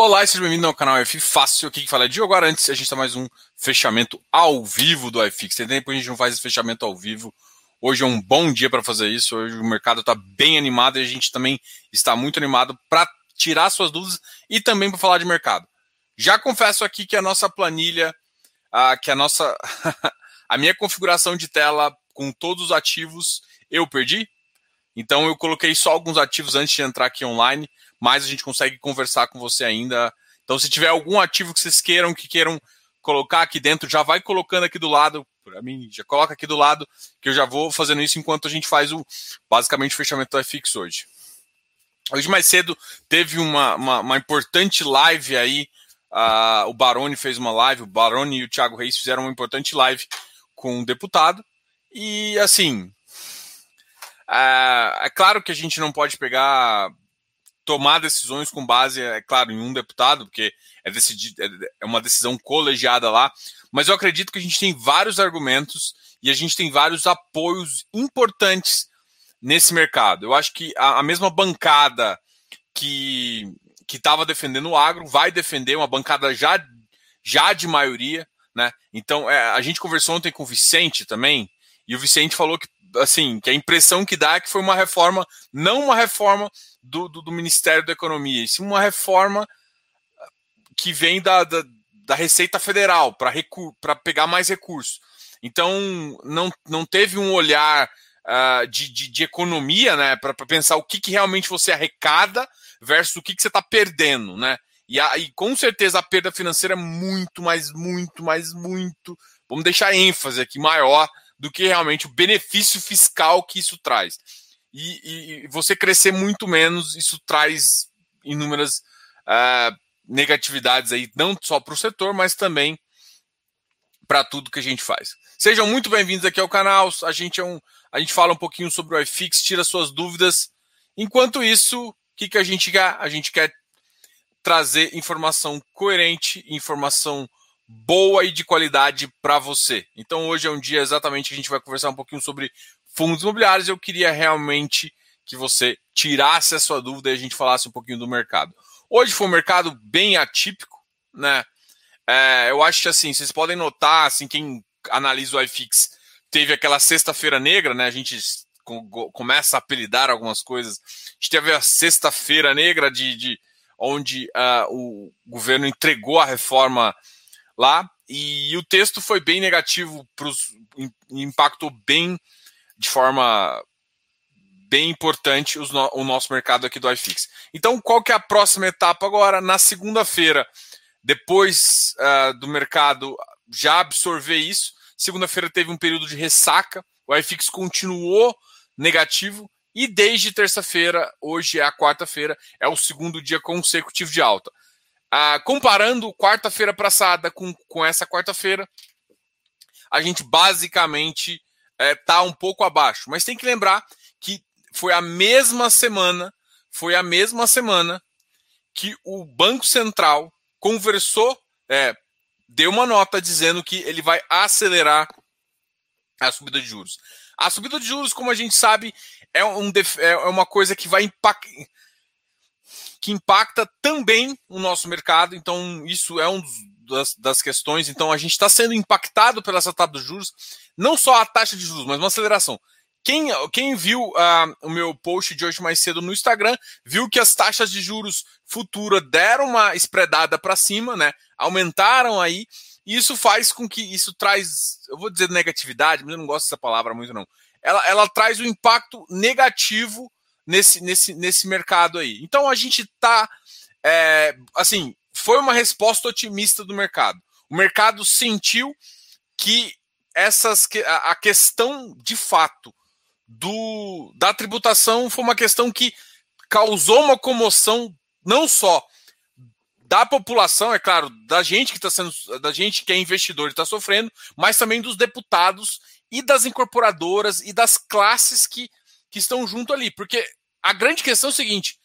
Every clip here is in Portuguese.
Olá e seja bem-vindo ao canal F Fácil, aqui que fala é Diogo Arantes. A gente está mais um fechamento ao vivo do iFix. Tem tempo que a gente não faz esse fechamento ao vivo. Hoje é um bom dia para fazer isso. Hoje o mercado está bem animado e a gente também está muito animado para tirar suas dúvidas e também para falar de mercado. Já confesso aqui que a nossa planilha, que a nossa a minha configuração de tela com todos os ativos eu perdi. Então eu coloquei só alguns ativos antes de entrar aqui online mais a gente consegue conversar com você ainda. Então, se tiver algum ativo que vocês queiram, que queiram colocar aqui dentro, já vai colocando aqui do lado, para mim, já coloca aqui do lado, que eu já vou fazendo isso enquanto a gente faz o basicamente o fechamento do FX hoje. Hoje mais cedo teve uma, uma, uma importante live aí. Uh, o Baroni fez uma live, o Baroni e o Thiago Reis fizeram uma importante live com um deputado. E assim, uh, é claro que a gente não pode pegar tomar decisões com base, é claro, em um deputado, porque é, decidir, é, é uma decisão colegiada lá, mas eu acredito que a gente tem vários argumentos e a gente tem vários apoios importantes nesse mercado. Eu acho que a, a mesma bancada que que estava defendendo o agro vai defender uma bancada já já de maioria, né? Então é, a gente conversou ontem com o Vicente também e o Vicente falou que assim que a impressão que dá é que foi uma reforma, não uma reforma do, do, do Ministério da Economia, e sim uma reforma que vem da, da, da Receita Federal para pegar mais recursos. Então, não, não teve um olhar uh, de, de, de, economia né, para pensar o que, que realmente você arrecada versus o que, que você está perdendo. Né? E, a, e com certeza a perda financeira é muito, mais, muito, mais, muito. Vamos deixar ênfase aqui maior do que realmente o benefício fiscal que isso traz e, e você crescer muito menos, isso traz inúmeras uh, negatividades aí, não só para o setor, mas também para tudo que a gente faz. Sejam muito bem-vindos aqui ao canal. A gente, é um, a gente fala um pouquinho sobre o iFix, tira suas dúvidas. Enquanto isso, o que, que a gente quer? A gente quer trazer informação coerente, informação boa e de qualidade para você. Então hoje é um dia exatamente que a gente vai conversar um pouquinho sobre fundos imobiliários, eu queria realmente que você tirasse a sua dúvida e a gente falasse um pouquinho do mercado. Hoje foi um mercado bem atípico, né? É, eu acho que assim, vocês podem notar, assim, quem analisa o iFix, teve aquela sexta-feira negra, né? A gente começa a apelidar algumas coisas. A gente teve a sexta-feira negra de, de onde uh, o governo entregou a reforma lá e o texto foi bem negativo, pros, impactou bem de forma bem importante no, o nosso mercado aqui do iFix. Então, qual que é a próxima etapa agora? Na segunda-feira, depois uh, do mercado já absorver isso, segunda-feira teve um período de ressaca, o iFix continuou negativo e desde terça-feira, hoje é a quarta-feira, é o segundo dia consecutivo de alta. Uh, comparando quarta-feira passada com, com essa quarta-feira, a gente basicamente está é, tá um pouco abaixo. Mas tem que lembrar que foi a mesma semana, foi a mesma semana que o Banco Central conversou, é, deu uma nota dizendo que ele vai acelerar a subida de juros. A subida de juros, como a gente sabe, é, um, é uma coisa que vai impactar que impacta também o nosso mercado. Então, isso é um das, das questões. Então, a gente está sendo impactado pela essa taxa de juros não só a taxa de juros, mas uma aceleração. Quem, quem viu uh, o meu post de hoje mais cedo no Instagram, viu que as taxas de juros futura deram uma espreadada para cima, né? Aumentaram aí. E isso faz com que isso traz, eu vou dizer negatividade, mas eu não gosto dessa palavra muito, não. Ela, ela traz um impacto negativo nesse, nesse, nesse mercado aí. Então a gente está, é, assim, foi uma resposta otimista do mercado. O mercado sentiu que essas a questão de fato do da tributação foi uma questão que causou uma comoção não só da população, é claro, da gente que está sendo, da gente que é investidor e está sofrendo, mas também dos deputados e das incorporadoras e das classes que, que estão junto ali. Porque a grande questão é o seguinte: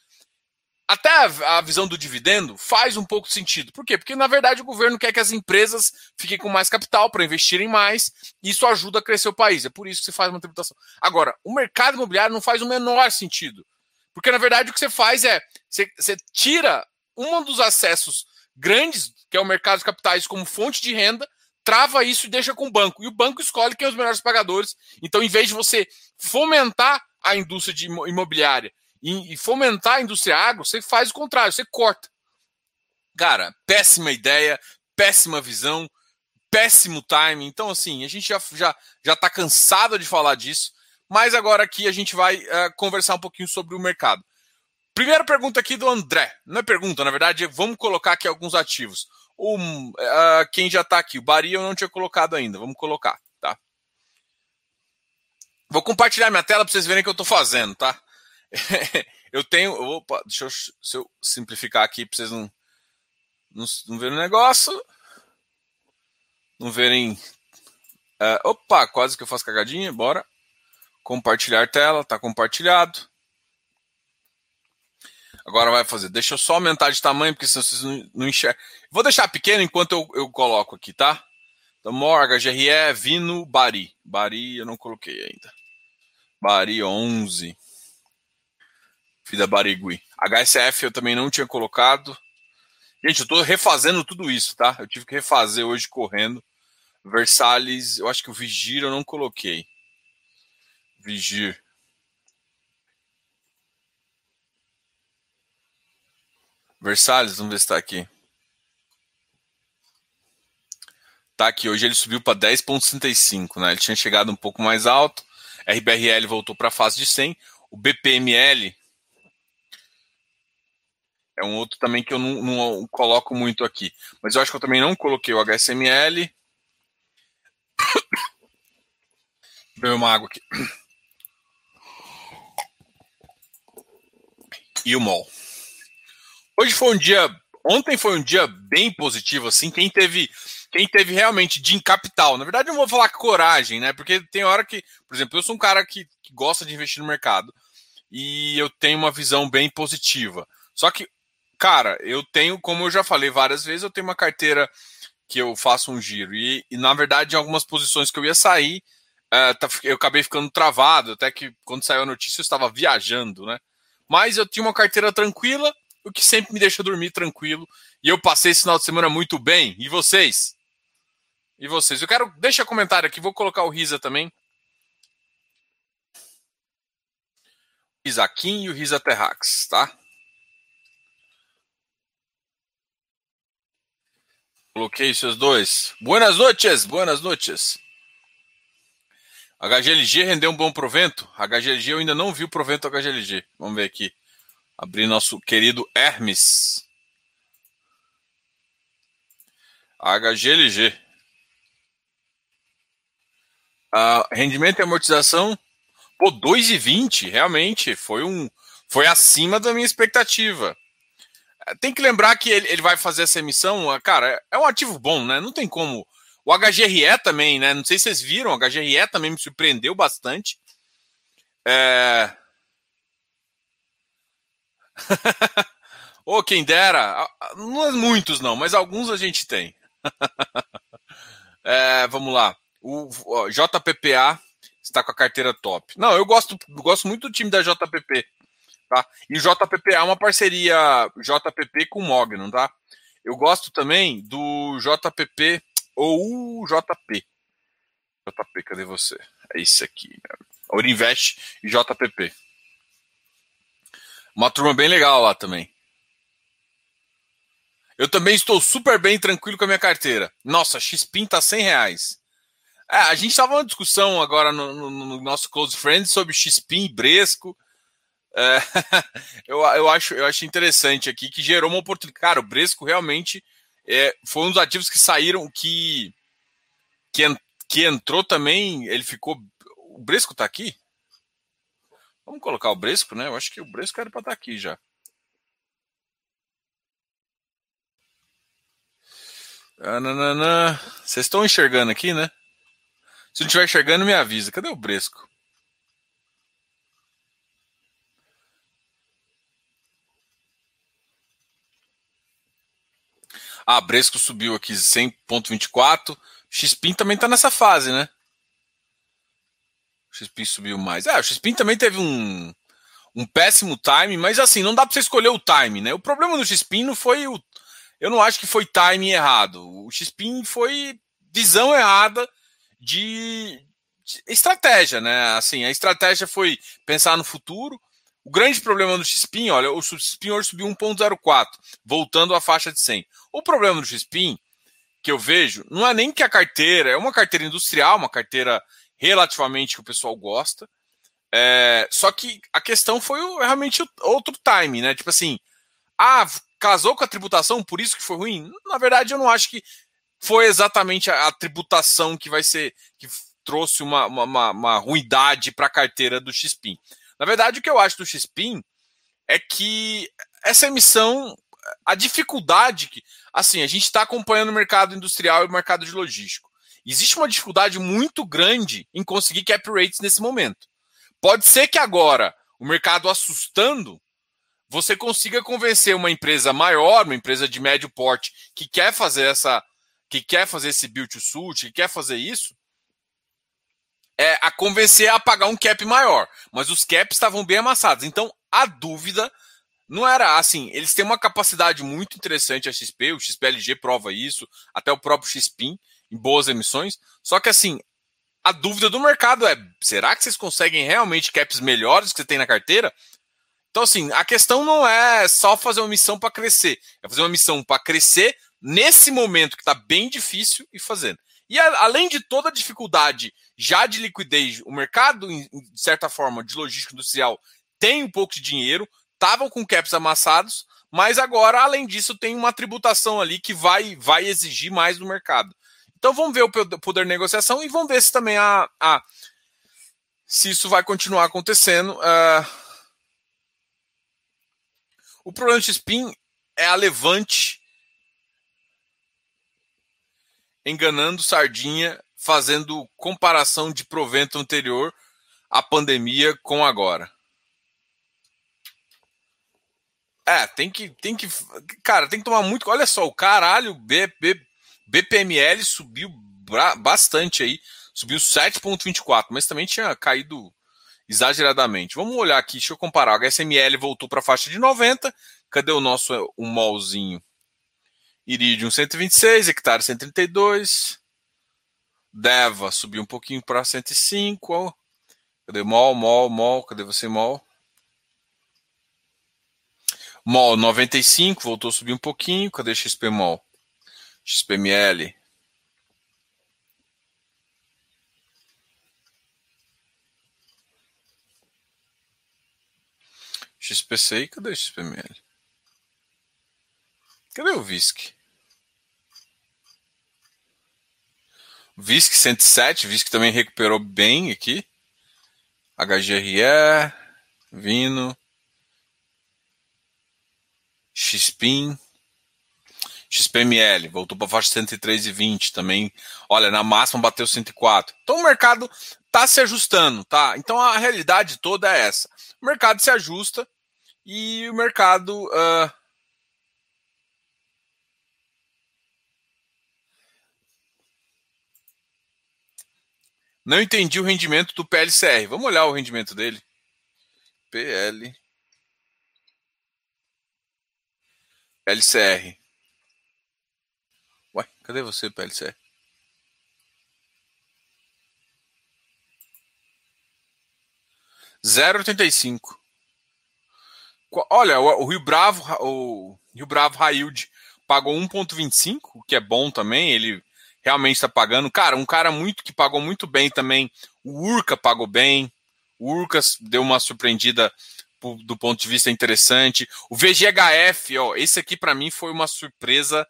até a, visão do dividendo faz um pouco de sentido. Por quê? Porque, na verdade, o governo quer que as empresas fiquem com mais capital para investirem mais, e isso ajuda a crescer o país. É por isso que se faz uma tributação. Agora, o mercado imobiliário não faz o menor sentido. Porque, na verdade, o que você faz é você, você tira um dos acessos grandes, que é o mercado de capitais como fonte de renda, trava isso e deixa com o banco. E o banco escolhe quem é os melhores pagadores. Então, em vez de você fomentar a indústria de imobiliária e fomentar a indústria agro, você faz o contrário, você corta. Cara, péssima ideia, péssima visão, péssimo timing. Então, assim, a gente já, já, já tá cansado de falar disso, mas agora aqui a gente vai uh, conversar um pouquinho sobre o mercado. Primeira pergunta aqui do André. Não é pergunta, na verdade, vamos colocar aqui alguns ativos. Um, uh, quem já está aqui, o Bari eu não tinha colocado ainda, vamos colocar? Vou compartilhar minha tela para vocês verem o que eu estou fazendo, tá? eu tenho. Opa, deixa eu, eu simplificar aqui para vocês não, não, não verem o negócio. Não verem. Uh, opa, quase que eu faço cagadinha, bora. Compartilhar tela, tá compartilhado. Agora vai fazer. Deixa eu só aumentar de tamanho, porque senão vocês não, não enxergam. Vou deixar pequeno enquanto eu, eu coloco aqui, tá? Então, Morga, GRE, Vino, Bari. Bari eu não coloquei ainda. Bari 11. Fida Barigui. HSF eu também não tinha colocado. Gente, eu tô refazendo tudo isso, tá? Eu tive que refazer hoje correndo. Versalhes, eu acho que o Vigir eu não coloquei. Vigir. Versalhes, vamos ver se está aqui. Tá aqui, hoje ele subiu para 10,65, né? Ele tinha chegado um pouco mais alto. RBRL voltou para a fase de 100. O BPML é um outro também que eu não, não, coloco muito aqui. Mas eu acho que eu também não coloquei o HSML. Beber uma água aqui. E o MOL. Hoje foi um dia. Ontem foi um dia bem positivo, assim. Quem teve, quem teve realmente de capital. Na verdade, eu não vou falar coragem, né? Porque tem hora que, por exemplo, eu sou um cara que, que gosta de investir no mercado e eu tenho uma visão bem positiva. Só que, cara, eu tenho, como eu já falei várias vezes, eu tenho uma carteira que eu faço um giro. E, e na verdade, em algumas posições que eu ia sair, uh, eu acabei ficando travado. Até que quando saiu a notícia, eu estava viajando, né? Mas eu tinha uma carteira tranquila o que sempre me deixa dormir tranquilo. E eu passei esse final de semana muito bem. E vocês? E vocês? Eu quero. Deixa comentário aqui, vou colocar o Risa também. Risaquim e o Risa Terrax, tá? Coloquei seus dois. Buenas noches, buenas noches. HGLG rendeu um bom provento? HGLG eu ainda não vi o provento HGLG. Vamos ver aqui. Abrir nosso querido Hermes. HGLG. Uh, rendimento e amortização, pô, 2,20, realmente, foi um foi acima da minha expectativa. É, tem que lembrar que ele, ele vai fazer essa emissão, ah, cara, é um ativo bom, né? Não tem como. O HGRE também, né? Não sei se vocês viram, o HGRE também me surpreendeu bastante. É, Ô, oh, quem dera. Não é muitos, não, mas alguns a gente tem. é, vamos lá. O, o JPPA está com a carteira top. Não, eu gosto, gosto muito do time da JPP. Tá? E o JPPA é uma parceria JPP com Mogno, tá? Eu gosto também do JPP ou JP. JP, cadê você? É esse aqui. Orinvest e JPP. Uma turma bem legal lá também. Eu também estou super bem tranquilo com a minha carteira. Nossa, XPIN tá 100 reais. É, a gente estava numa discussão agora no, no, no, nosso Close Friends sobre XPIN e Bresco. É, eu, eu, acho, eu acho interessante aqui que gerou uma oportunidade. Cara, o Bresco realmente é, foi um dos ativos que saíram, que, que, que entrou também. Ele ficou. O Bresco tá aqui? Vamos colocar o Bresco, né? Eu acho que o Bresco era para estar tá aqui já. Vocês estão enxergando aqui, né? Se não estiver enxergando, me avisa. Cadê o Bresco? Ah, Bresco subiu aqui 100.24. Xpin também está nessa fase, né? O XPIN subiu mais. Ah, o XPIN também teve um. um péssimo time, mas assim, não dá para você escolher o time, né? O problema do Xpin não foi o. Eu não acho que foi time errado. O Xpin foi visão errada de, de estratégia, né? Assim, a estratégia foi pensar no futuro. O grande problema do Xpin, olha, o Xpin hoje subiu 1.04, voltando à faixa de 100. O problema do Xpin que eu vejo não é nem que a carteira é uma carteira industrial, uma carteira relativamente que o pessoal gosta. É, só que a questão foi realmente outro time, né? Tipo assim, ah, casou com a tributação, por isso que foi ruim? Na verdade, eu não acho que foi exatamente a, a tributação que vai ser que trouxe uma, uma, uma ruindade para a carteira do XPIN. Na verdade, o que eu acho do XPIN é que essa emissão, a dificuldade que. Assim, a gente está acompanhando o mercado industrial e o mercado de logístico. Existe uma dificuldade muito grande em conseguir cap rates nesse momento. Pode ser que agora, o mercado assustando, você consiga convencer uma empresa maior, uma empresa de médio porte, que quer fazer essa, que quer fazer esse build to suit, que quer fazer isso, é, a convencer a pagar um cap maior. Mas os caps estavam bem amassados. Então, a dúvida não era assim. Eles têm uma capacidade muito interessante a XP, o XPLG prova isso, até o próprio XPIN em boas emissões. Só que assim, a dúvida do mercado é: será que vocês conseguem realmente caps melhores que você tem na carteira? Então, assim, a questão não é só fazer uma missão para crescer, é fazer uma missão para crescer nesse momento que está bem difícil e fazendo. E a, além de toda a dificuldade já de liquidez, o mercado, de certa forma, de logística industrial tem um pouco de dinheiro, estavam com caps amassados, mas agora, além disso, tem uma tributação ali que vai, vai exigir mais do mercado. Então vamos ver o poder de negociação e vamos ver se também a, a se isso vai continuar acontecendo. Uh, o problema do Spin é a Levante enganando sardinha, fazendo comparação de provento anterior à pandemia com agora. É, tem que, tem que, cara, tem que tomar muito. Olha só, o caralho, B, B, BPML subiu bastante aí, subiu 7,24, mas também tinha caído exageradamente. Vamos olhar aqui, deixa eu comparar. O HSML voltou para a faixa de 90. Cadê o nosso o molzinho? Iridium 126, hectare 132. Deva subiu um pouquinho para 105. Cadê mol, mol, mol? Cadê você, mol? Mol 95, voltou a subir um pouquinho. Cadê XP Mol? XPML. XPCI, cadê XPML? Cadê o VISC? VISC 107, VISC também recuperou bem aqui. HGRE, Vino, XPIN. XPML, voltou para a faixa 103,20 também. Olha, na máxima bateu 104. Então o mercado está se ajustando, tá? Então a realidade toda é essa. O mercado se ajusta e o mercado. Uh... Não entendi o rendimento do PLCR. Vamos olhar o rendimento dele. PL. PLCR. Ué, cadê você, PLC? Zero oitenta e cinco. Olha, o Rio Bravo, o Rio Bravo Railde pagou 1,25, o que é bom também. Ele realmente está pagando. Cara, um cara muito que pagou muito bem também. O Urca pagou bem. O Urca deu uma surpreendida do ponto de vista interessante. O VGHF, ó, esse aqui para mim foi uma surpresa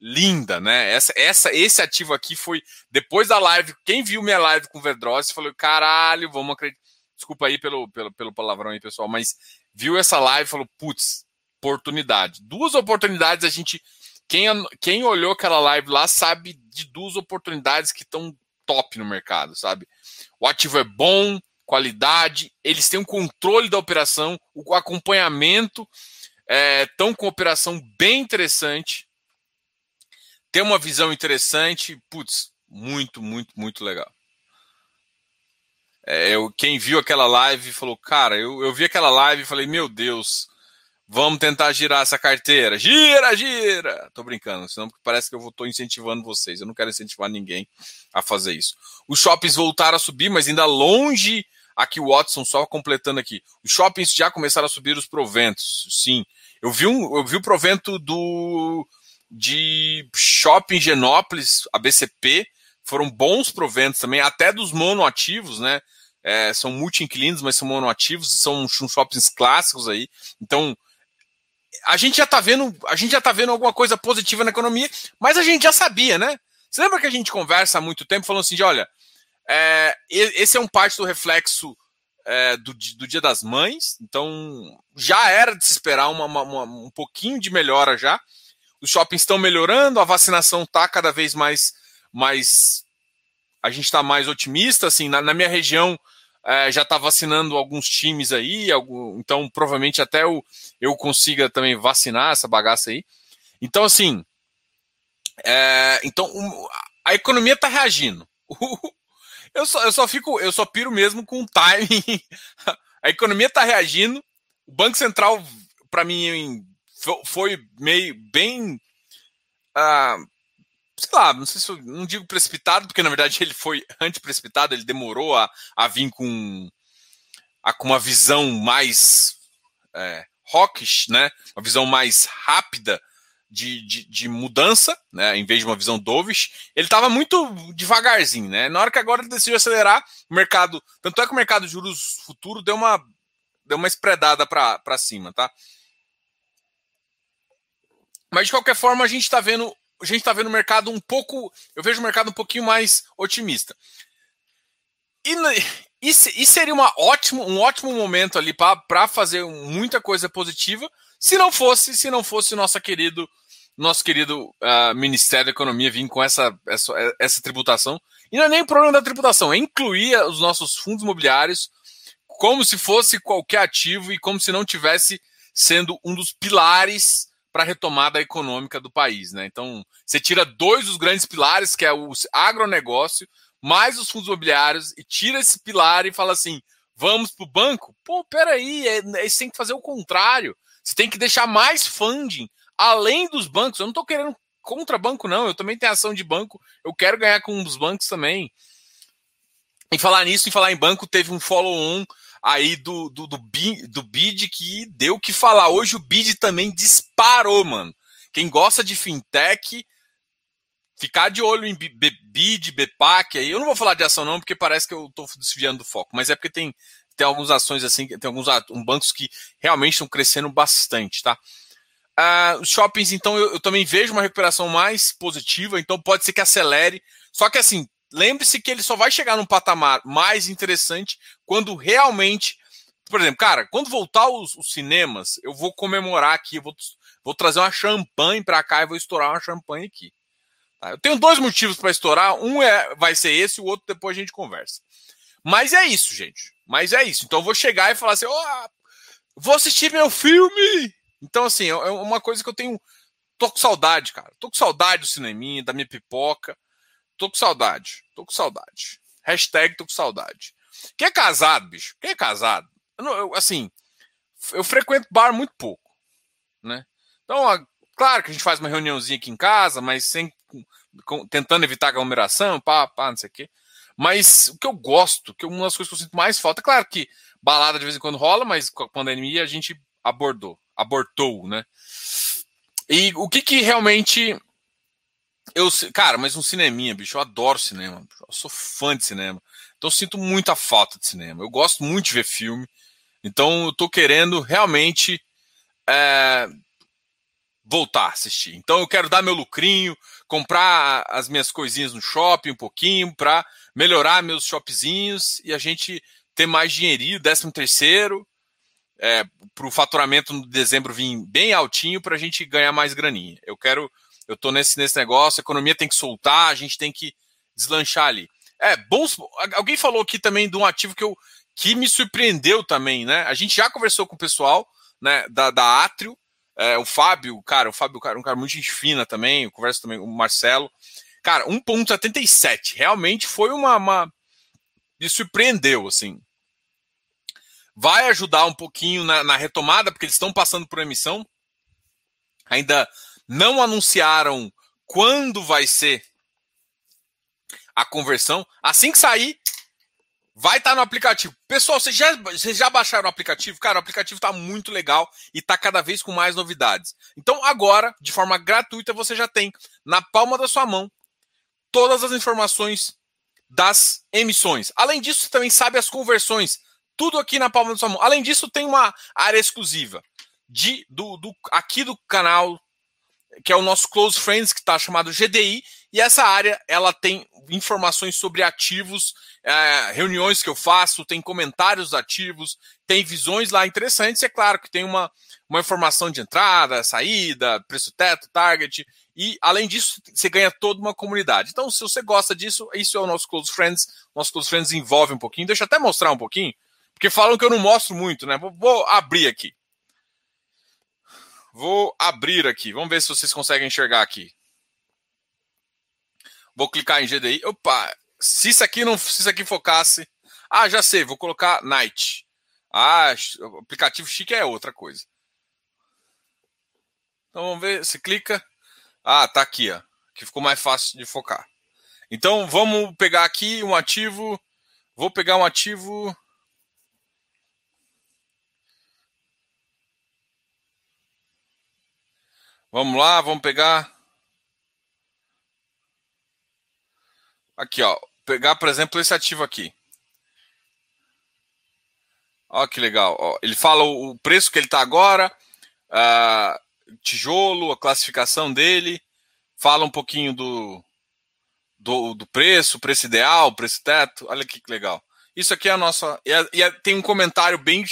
linda, né? Essa, essa, esse ativo aqui foi depois da live. Quem viu minha live com o Verdross falou: caralho, vamos acreditar. Desculpa aí pelo, pelo, pelo palavrão aí, pessoal, mas viu essa live e falou: putz, oportunidade. Duas oportunidades a gente. Quem, quem olhou aquela live lá sabe de duas oportunidades que estão top no mercado, sabe? O ativo é bom, qualidade, eles têm um controle da operação, o acompanhamento, estão é, com operação bem interessante tem uma visão interessante, putz, muito, muito, muito legal. É, eu, quem viu aquela live falou, cara, eu, eu vi aquela live e falei, meu Deus, vamos tentar girar essa carteira. Gira, gira! Tô brincando, senão parece que eu estou incentivando vocês. Eu não quero incentivar ninguém a fazer isso. Os shoppings voltaram a subir, mas ainda longe. Aqui o Watson só completando aqui. Os shoppings já começaram a subir os proventos. Sim. Eu vi, um, eu vi o provento do de Shopping Genópolis, a BCP, foram bons proventos também, até dos monoativos, né? É, são multi-inquilinos, mas são monoativos, são shoppings clássicos aí. Então, a gente já tá vendo, a gente já tá vendo alguma coisa positiva na economia, mas a gente já sabia, né? Você lembra que a gente conversa há muito tempo falando assim de, olha, é, esse é um parte do reflexo é, do, do, Dia das Mães, então já era de se esperar uma, uma, uma, um pouquinho de melhora já. Os shoppings estão melhorando, a vacinação está cada vez mais, mais. A gente está mais otimista. Assim, na, na minha região é, já está vacinando alguns times aí, algum, então provavelmente até eu, eu consiga também vacinar essa bagaça aí. Então, assim. É, então, um, a economia está reagindo. Eu só, eu só fico, eu só piro mesmo com o timing. A economia está reagindo. O Banco Central, para mim, foi meio bem. Uh, sei lá, não sei se eu não digo precipitado, porque na verdade ele foi antiprecipitado, ele demorou a, a vir com, a, com uma visão mais é, hawkish, né? Uma visão mais rápida de, de, de, mudança, né? Em vez de uma visão dovish, ele estava muito devagarzinho, né? Na hora que agora ele decidiu acelerar, o mercado. Tanto é que o mercado de juros futuro deu uma, deu uma espredada para cima, tá? Mas de qualquer forma, a gente está vendo. A gente está vendo o mercado um pouco. Eu vejo o mercado um pouquinho mais otimista. E, e, e seria uma ótimo, um ótimo momento ali para fazer muita coisa positiva, se não fosse, se não fosse nosso querido nosso querido uh, Ministério da Economia vir com essa, essa, essa tributação. E não é nem o problema da tributação, é incluir os nossos fundos imobiliários como se fosse qualquer ativo e como se não tivesse sendo um dos pilares para a retomada econômica do país. Né? Então, você tira dois dos grandes pilares, que é o agronegócio, mais os fundos imobiliários, e tira esse pilar e fala assim: vamos para o banco? Pô, peraí, é, é, tem que fazer o contrário. Você tem que deixar mais funding além dos bancos. Eu não estou querendo contra banco, não. Eu também tenho ação de banco. Eu quero ganhar com os bancos também. Em falar nisso, em falar em banco, teve um follow-on aí do, do, do, BID, do BID que deu o que falar. Hoje o BID também disparou, mano. Quem gosta de fintech, ficar de olho em BID, BPAC aí. Eu não vou falar de ação não, porque parece que eu estou desviando do foco, mas é porque tem, tem algumas ações assim, tem alguns bancos que realmente estão crescendo bastante, tá? Uh, os shoppings, então, eu, eu, também vejo uma recuperação mais positiva, então pode ser que acelere. Só que assim, lembre-se que ele só vai chegar num patamar mais interessante quando realmente. Por exemplo, cara, quando voltar os, os cinemas, eu vou comemorar aqui, vou, vou trazer uma champanhe para cá e vou estourar uma champanhe aqui. Tá? Eu tenho dois motivos para estourar. Um é, vai ser esse, o outro depois a gente conversa. Mas é isso, gente. Mas é isso. Então eu vou chegar e falar assim: oh, vou assistir meu filme. Então, assim, é, é uma coisa que eu tenho. Tô com saudade, cara. Tô com saudade do cineminha, da minha pipoca. Tô com saudade. Tô com saudade. Hashtag tô com saudade. Quem é casado, bicho? Quem é casado? Eu, eu, assim, eu frequento bar muito pouco, né? Então, claro que a gente faz uma reuniãozinha aqui em casa, mas sem com, tentando evitar aglomeração, pá, pá, não sei o quê. Mas o que eu gosto, que uma das coisas que eu sinto mais falta, é claro que balada de vez em quando rola, mas com a pandemia a gente abordou abortou, né? E o que que realmente eu, cara, mas um cineminha, bicho, eu adoro cinema, eu sou fã de cinema. Então eu sinto muita falta de cinema. Eu gosto muito de ver filme. Então eu tô querendo realmente é, voltar a assistir. Então eu quero dar meu lucrinho, comprar as minhas coisinhas no shopping um pouquinho para melhorar meus shopzinhos e a gente ter mais dinheirinho, décimo terceiro, é, para o faturamento no dezembro vir bem altinho para a gente ganhar mais graninha. Eu quero, eu estou nesse, nesse negócio, a economia tem que soltar, a gente tem que deslanchar ali. É, bons. Alguém falou aqui também de um ativo que, eu, que me surpreendeu também, né? A gente já conversou com o pessoal né, da, da Atrio, é, o Fábio, cara, o Fábio, cara, um cara muito gente fina também, eu converso também com o Marcelo. Cara, 1,77. Realmente foi uma, uma me surpreendeu, assim. Vai ajudar um pouquinho na, na retomada, porque eles estão passando por emissão. Ainda não anunciaram quando vai ser a conversão. Assim que sair, vai estar tá no aplicativo. Pessoal, vocês já, vocês já baixaram o aplicativo? Cara, o aplicativo está muito legal e está cada vez com mais novidades. Então, agora, de forma gratuita, você já tem na palma da sua mão todas as informações das emissões. Além disso, você também sabe as conversões. Tudo aqui na palma da sua mão. Além disso, tem uma área exclusiva de, do, do aqui do canal, que é o nosso Close Friends, que está chamado GDI, e essa área ela tem informações sobre ativos, é, reuniões que eu faço, tem comentários ativos, tem visões lá interessantes. E é claro que tem uma, uma informação de entrada, saída, preço teto, target. E além disso, você ganha toda uma comunidade. Então, se você gosta disso, isso é o nosso Close Friends. Nosso Close Friends envolve um pouquinho. Deixa eu até mostrar um pouquinho, porque falam que eu não mostro muito, né? Vou, vou abrir aqui. Vou abrir aqui. Vamos ver se vocês conseguem enxergar aqui. Vou clicar em GDI. Opa, se isso aqui não, se isso aqui focasse, ah, já sei, vou colocar Night. Ah, aplicativo chique é outra coisa. Então vamos ver, se clica. Ah, tá aqui, ó, que ficou mais fácil de focar. Então vamos pegar aqui um ativo. Vou pegar um ativo. Vamos lá, vamos pegar. Aqui, ó. Pegar, por exemplo, esse ativo aqui. Ó, que legal. Ó, ele fala o preço que ele está agora, uh, tijolo, a classificação dele, fala um pouquinho do, do, do preço, preço ideal, preço teto. Olha que legal. Isso aqui é a nossa. E, é, e é, tem um comentário bem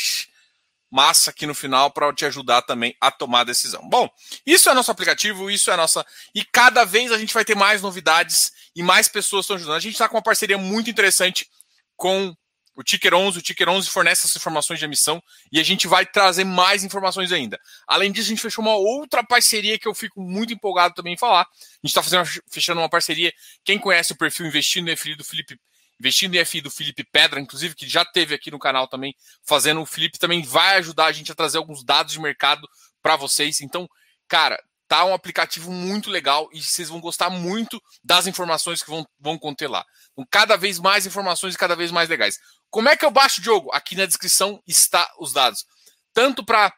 massa aqui no final para te ajudar também a tomar a decisão. Bom, isso é nosso aplicativo, isso é nossa. E cada vez a gente vai ter mais novidades e mais pessoas estão ajudando. A gente está com uma parceria muito interessante com o Ticker 11. O Ticker 11 fornece essas informações de emissão e a gente vai trazer mais informações ainda. Além disso, a gente fechou uma outra parceria que eu fico muito empolgado também em falar. A gente está fechando uma parceria. Quem conhece o perfil Investindo em FI do Felipe investindo em FI do Felipe Pedra, inclusive, que já teve aqui no canal também, fazendo. O Felipe também vai ajudar a gente a trazer alguns dados de mercado para vocês. Então, cara, Tá um aplicativo muito legal e vocês vão gostar muito das informações que vão, vão conter lá. Com cada vez mais informações e cada vez mais legais. Como é que eu baixo o jogo? Aqui na descrição está os dados. Tanto para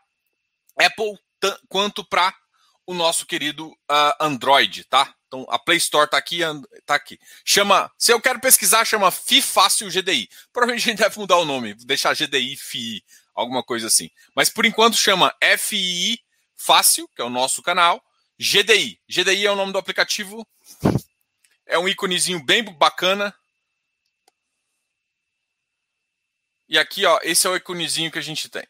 Apple quanto para o nosso querido uh, Android, tá? Então a Play Store tá aqui, tá aqui. Chama, se eu quero pesquisar, chama FI Fácil GDI. Provavelmente a gente deve mudar o nome, deixar GDI FI, alguma coisa assim. Mas por enquanto chama FI Fácil, que é o nosso canal, GDI. GDI é o nome do aplicativo. É um íconezinho bem bacana. E aqui, ó, esse é o íconezinho que a gente tem.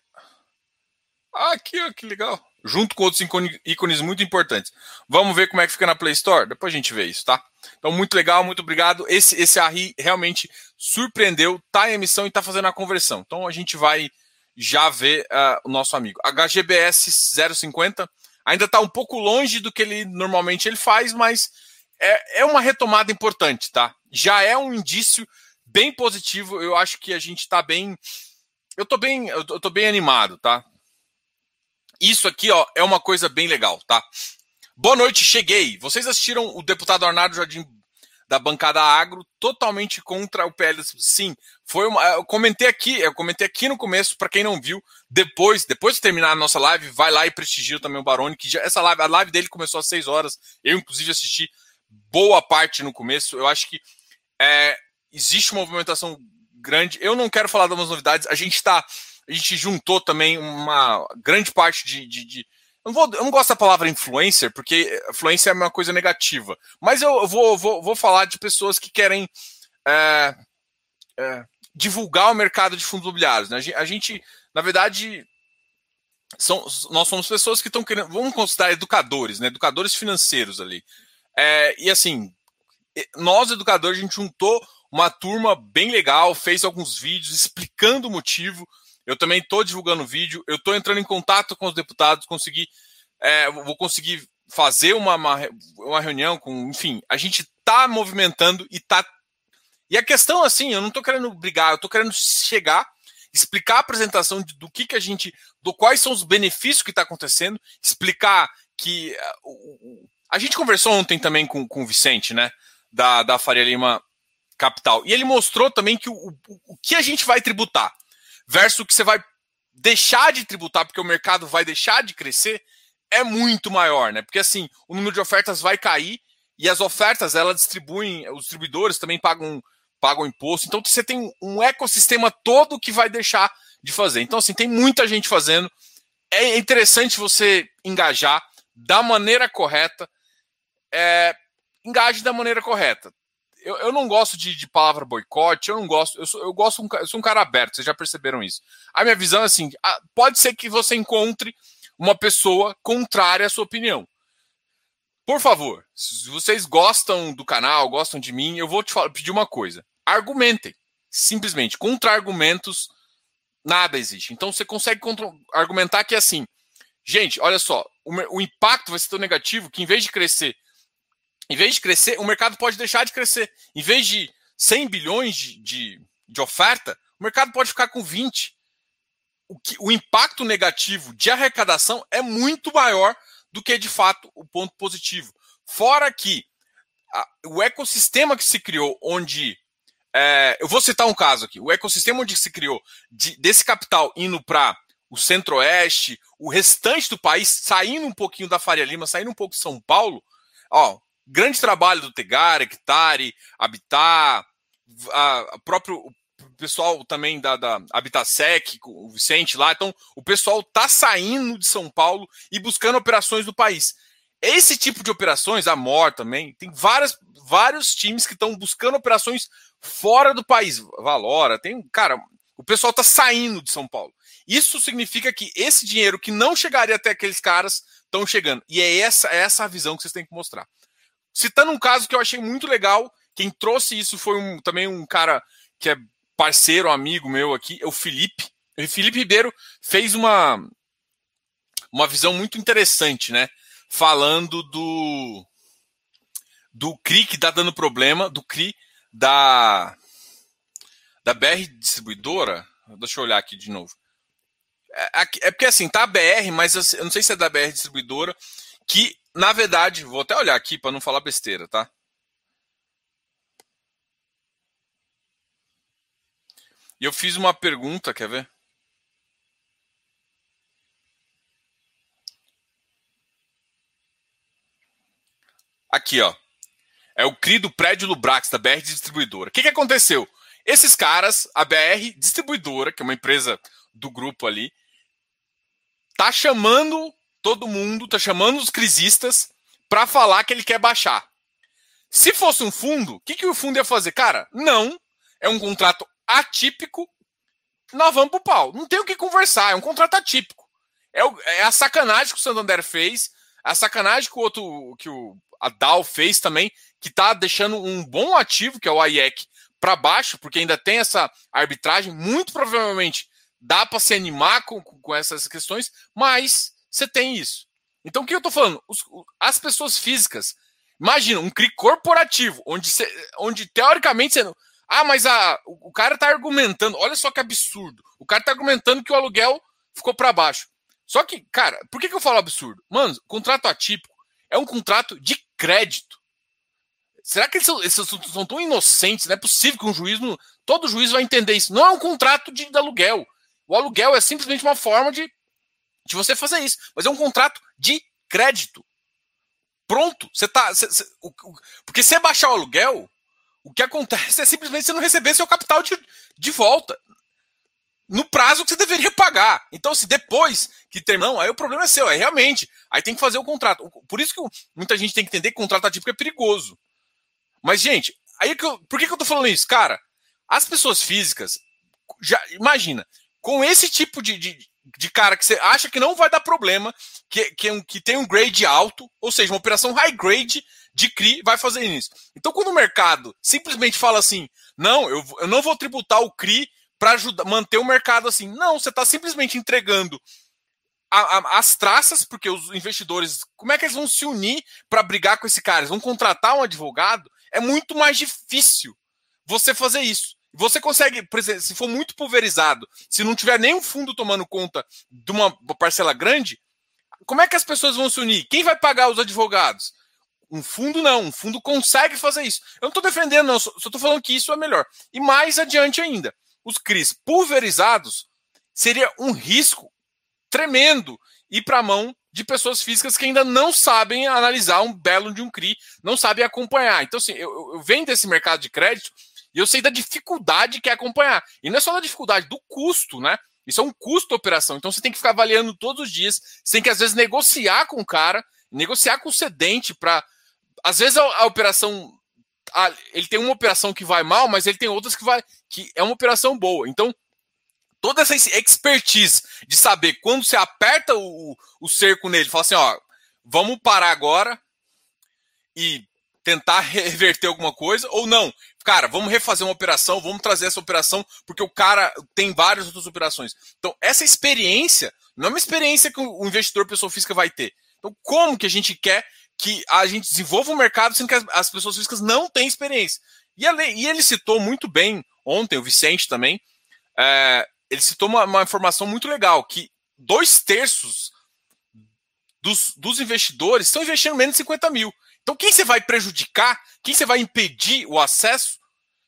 Ah, aqui, ó, que legal. Junto com outros ícones muito importantes. Vamos ver como é que fica na Play Store? Depois a gente vê isso, tá? Então, muito legal, muito obrigado. Esse, esse ARRI realmente surpreendeu, tá em emissão e tá fazendo a conversão. Então, a gente vai já vê uh, o nosso amigo. HGBS 050 ainda está um pouco longe do que ele normalmente ele faz, mas é, é uma retomada importante, tá? Já é um indício bem positivo. Eu acho que a gente está bem. Eu tô bem, eu tô, bem animado, tá? Isso aqui, ó, é uma coisa bem legal, tá? Boa noite, cheguei. Vocês assistiram o deputado Arnaldo Jardim da bancada agro totalmente contra o PL. Sim, foi uma. Eu comentei aqui, eu comentei aqui no começo, para quem não viu, depois, depois de terminar a nossa live, vai lá e prestigia também o Baroni, que já, essa live, a live dele começou às 6 horas. Eu, inclusive, assisti boa parte no começo. Eu acho que é, existe uma movimentação grande. Eu não quero falar de novidades. A gente está. A gente juntou também uma grande parte de, de, de eu não, vou, eu não gosto da palavra influencer, porque influência é uma coisa negativa. Mas eu vou, vou, vou falar de pessoas que querem é, é, divulgar o mercado de fundos imobiliários. Né? A gente, na verdade, são, nós somos pessoas que estão querendo. Vamos considerar educadores, né? educadores financeiros ali. É, e assim, nós, educadores, a gente juntou uma turma bem legal, fez alguns vídeos explicando o motivo eu também estou divulgando vídeo, eu estou entrando em contato com os deputados, consegui, é, vou conseguir fazer uma, uma, uma, reunião com, enfim, a gente está movimentando e está E a questão, assim, eu não estou querendo brigar, eu estou querendo chegar, explicar a apresentação do que, que a gente. do quais são os benefícios que está acontecendo, explicar que. Uh, a gente conversou ontem também com, com o Vicente, né? Da, da Faria Lima Capital. E ele mostrou também que o, o, o que a gente vai tributar versus o que você vai deixar de tributar, porque o mercado vai deixar de crescer, é muito maior, né? Porque assim, o número de ofertas vai cair e as ofertas elas distribuem, os distribuidores também pagam pagam imposto. Então você tem um ecossistema todo que vai deixar de fazer. Então assim, tem muita gente fazendo. É interessante você engajar da maneira correta. É, engaje da maneira correta. Eu, eu não gosto de, de palavra boicote, eu não gosto, eu sou, eu gosto, eu sou um cara aberto, vocês já perceberam isso. A minha visão é assim: pode ser que você encontre uma pessoa contrária à sua opinião. Por favor, se vocês gostam do canal, gostam de mim, eu vou te falar, pedir uma coisa. Argumentem. Simplesmente. Contra-argumentos, nada existe. Então você consegue argumentar que é assim. Gente, olha só, o, o impacto vai ser tão negativo que em vez de crescer, em vez de crescer, o mercado pode deixar de crescer. Em vez de 100 bilhões de, de, de oferta, o mercado pode ficar com 20 o, que, o impacto negativo de arrecadação é muito maior do que de fato o ponto positivo. Fora que a, o ecossistema que se criou, onde. É, eu vou citar um caso aqui. O ecossistema onde se criou de, desse capital indo para o centro-oeste, o restante do país, saindo um pouquinho da Faria Lima, saindo um pouco de São Paulo. Ó, grande trabalho do Tegar, Hectare, Habitat, a, a próprio, pessoal também da, da Habitasec, o Vicente lá. Então, o pessoal tá saindo de São Paulo e buscando operações do país. Esse tipo de operações, a MOR também, tem várias, vários times que estão buscando operações fora do país. Valora, tem. Cara, o pessoal tá saindo de São Paulo. Isso significa que esse dinheiro que não chegaria até aqueles caras estão chegando. E é essa, é essa a visão que vocês têm que mostrar. Citando um caso que eu achei muito legal, quem trouxe isso foi um, também um cara que é parceiro, amigo meu aqui, é o Felipe. O Felipe Ribeiro fez uma, uma visão muito interessante, né? Falando do do CRI que está dando problema, do CRI da da BR distribuidora. Deixa eu olhar aqui de novo. É, é porque assim, tá a BR, mas eu não sei se é da BR distribuidora, que na verdade, vou até olhar aqui para não falar besteira, tá? E eu fiz uma pergunta, quer ver? Aqui, ó. É o CRI do prédio Lubrax, da BR Distribuidora. O que, que aconteceu? Esses caras, a BR Distribuidora, que é uma empresa do grupo ali, tá chamando todo mundo, tá chamando os crisistas para falar que ele quer baixar. Se fosse um fundo, o que, que o fundo ia fazer? Cara, não. É um contrato atípico, nós vamos pro pau. Não tem o que conversar, é um contrato atípico. É, o, é a sacanagem que o Santander fez, a sacanagem que o outro, que o Dow fez também, que tá deixando um bom ativo, que é o IEC, para baixo, porque ainda tem essa arbitragem. Muito provavelmente dá para se animar com, com essas questões, mas você tem isso. Então, o que eu estou falando? Os, as pessoas físicas, imagina, um CRI corporativo, onde, onde teoricamente você ah, mas a, o cara está argumentando. Olha só que absurdo. O cara está argumentando que o aluguel ficou para baixo. Só que, cara, por que, que eu falo absurdo? Mano, contrato atípico é um contrato de crédito. Será que eles são, eles são tão inocentes? Não é possível que um juiz. Não, todo juiz vai entender isso. Não é um contrato de, de aluguel. O aluguel é simplesmente uma forma de, de você fazer isso. Mas é um contrato de crédito. Pronto. Você tá. Cê, cê, o, o, porque se baixar o aluguel, o que acontece é simplesmente você não receber seu capital de, de volta no prazo que você deveria pagar. Então, se depois que terminar, aí o problema é seu, é realmente. Aí tem que fazer o contrato. Por isso que muita gente tem que entender que contrato atípico é perigoso. Mas, gente, aí que eu, por que, que eu tô falando isso? Cara, as pessoas físicas, já imagina, com esse tipo de, de, de cara que você acha que não vai dar problema, que, que, é que tem um grade alto, ou seja, uma operação high grade, de CRI vai fazer isso. Então, quando o mercado simplesmente fala assim, não, eu, eu não vou tributar o CRI para manter o mercado assim. Não, você está simplesmente entregando a, a, as traças, porque os investidores, como é que eles vão se unir para brigar com esse cara? Eles vão contratar um advogado? É muito mais difícil você fazer isso. Você consegue, por exemplo, se for muito pulverizado, se não tiver nenhum fundo tomando conta de uma parcela grande, como é que as pessoas vão se unir? Quem vai pagar os advogados? Um fundo não, um fundo consegue fazer isso. Eu não estou defendendo, não, só estou falando que isso é melhor. E mais adiante ainda, os CRIs pulverizados seria um risco tremendo ir para a mão de pessoas físicas que ainda não sabem analisar um belo de um CRI, não sabem acompanhar. Então, assim, eu, eu venho desse mercado de crédito e eu sei da dificuldade que é acompanhar. E não é só da dificuldade, do custo, né? Isso é um custo operação. Então você tem que ficar avaliando todos os dias. Você tem que, às vezes, negociar com o cara, negociar com o cedente para. Às vezes a, a operação. A, ele tem uma operação que vai mal, mas ele tem outras que vai. que é uma operação boa. Então, toda essa expertise de saber quando você aperta o, o cerco nele, fala assim, ó, vamos parar agora e tentar reverter alguma coisa, ou não, cara, vamos refazer uma operação, vamos trazer essa operação, porque o cara tem várias outras operações. Então, essa experiência não é uma experiência que o investidor pessoa física vai ter. Então, como que a gente quer que a gente desenvolva um mercado sendo que as, as pessoas físicas não têm experiência? E, e, ele citou muito bem ontem, o Vicente também, é, ele citou uma, uma, informação muito legal, que dois terços dos, dos investidores estão investindo menos de 50 mil. Então, quem você vai prejudicar, quem você vai impedir o acesso,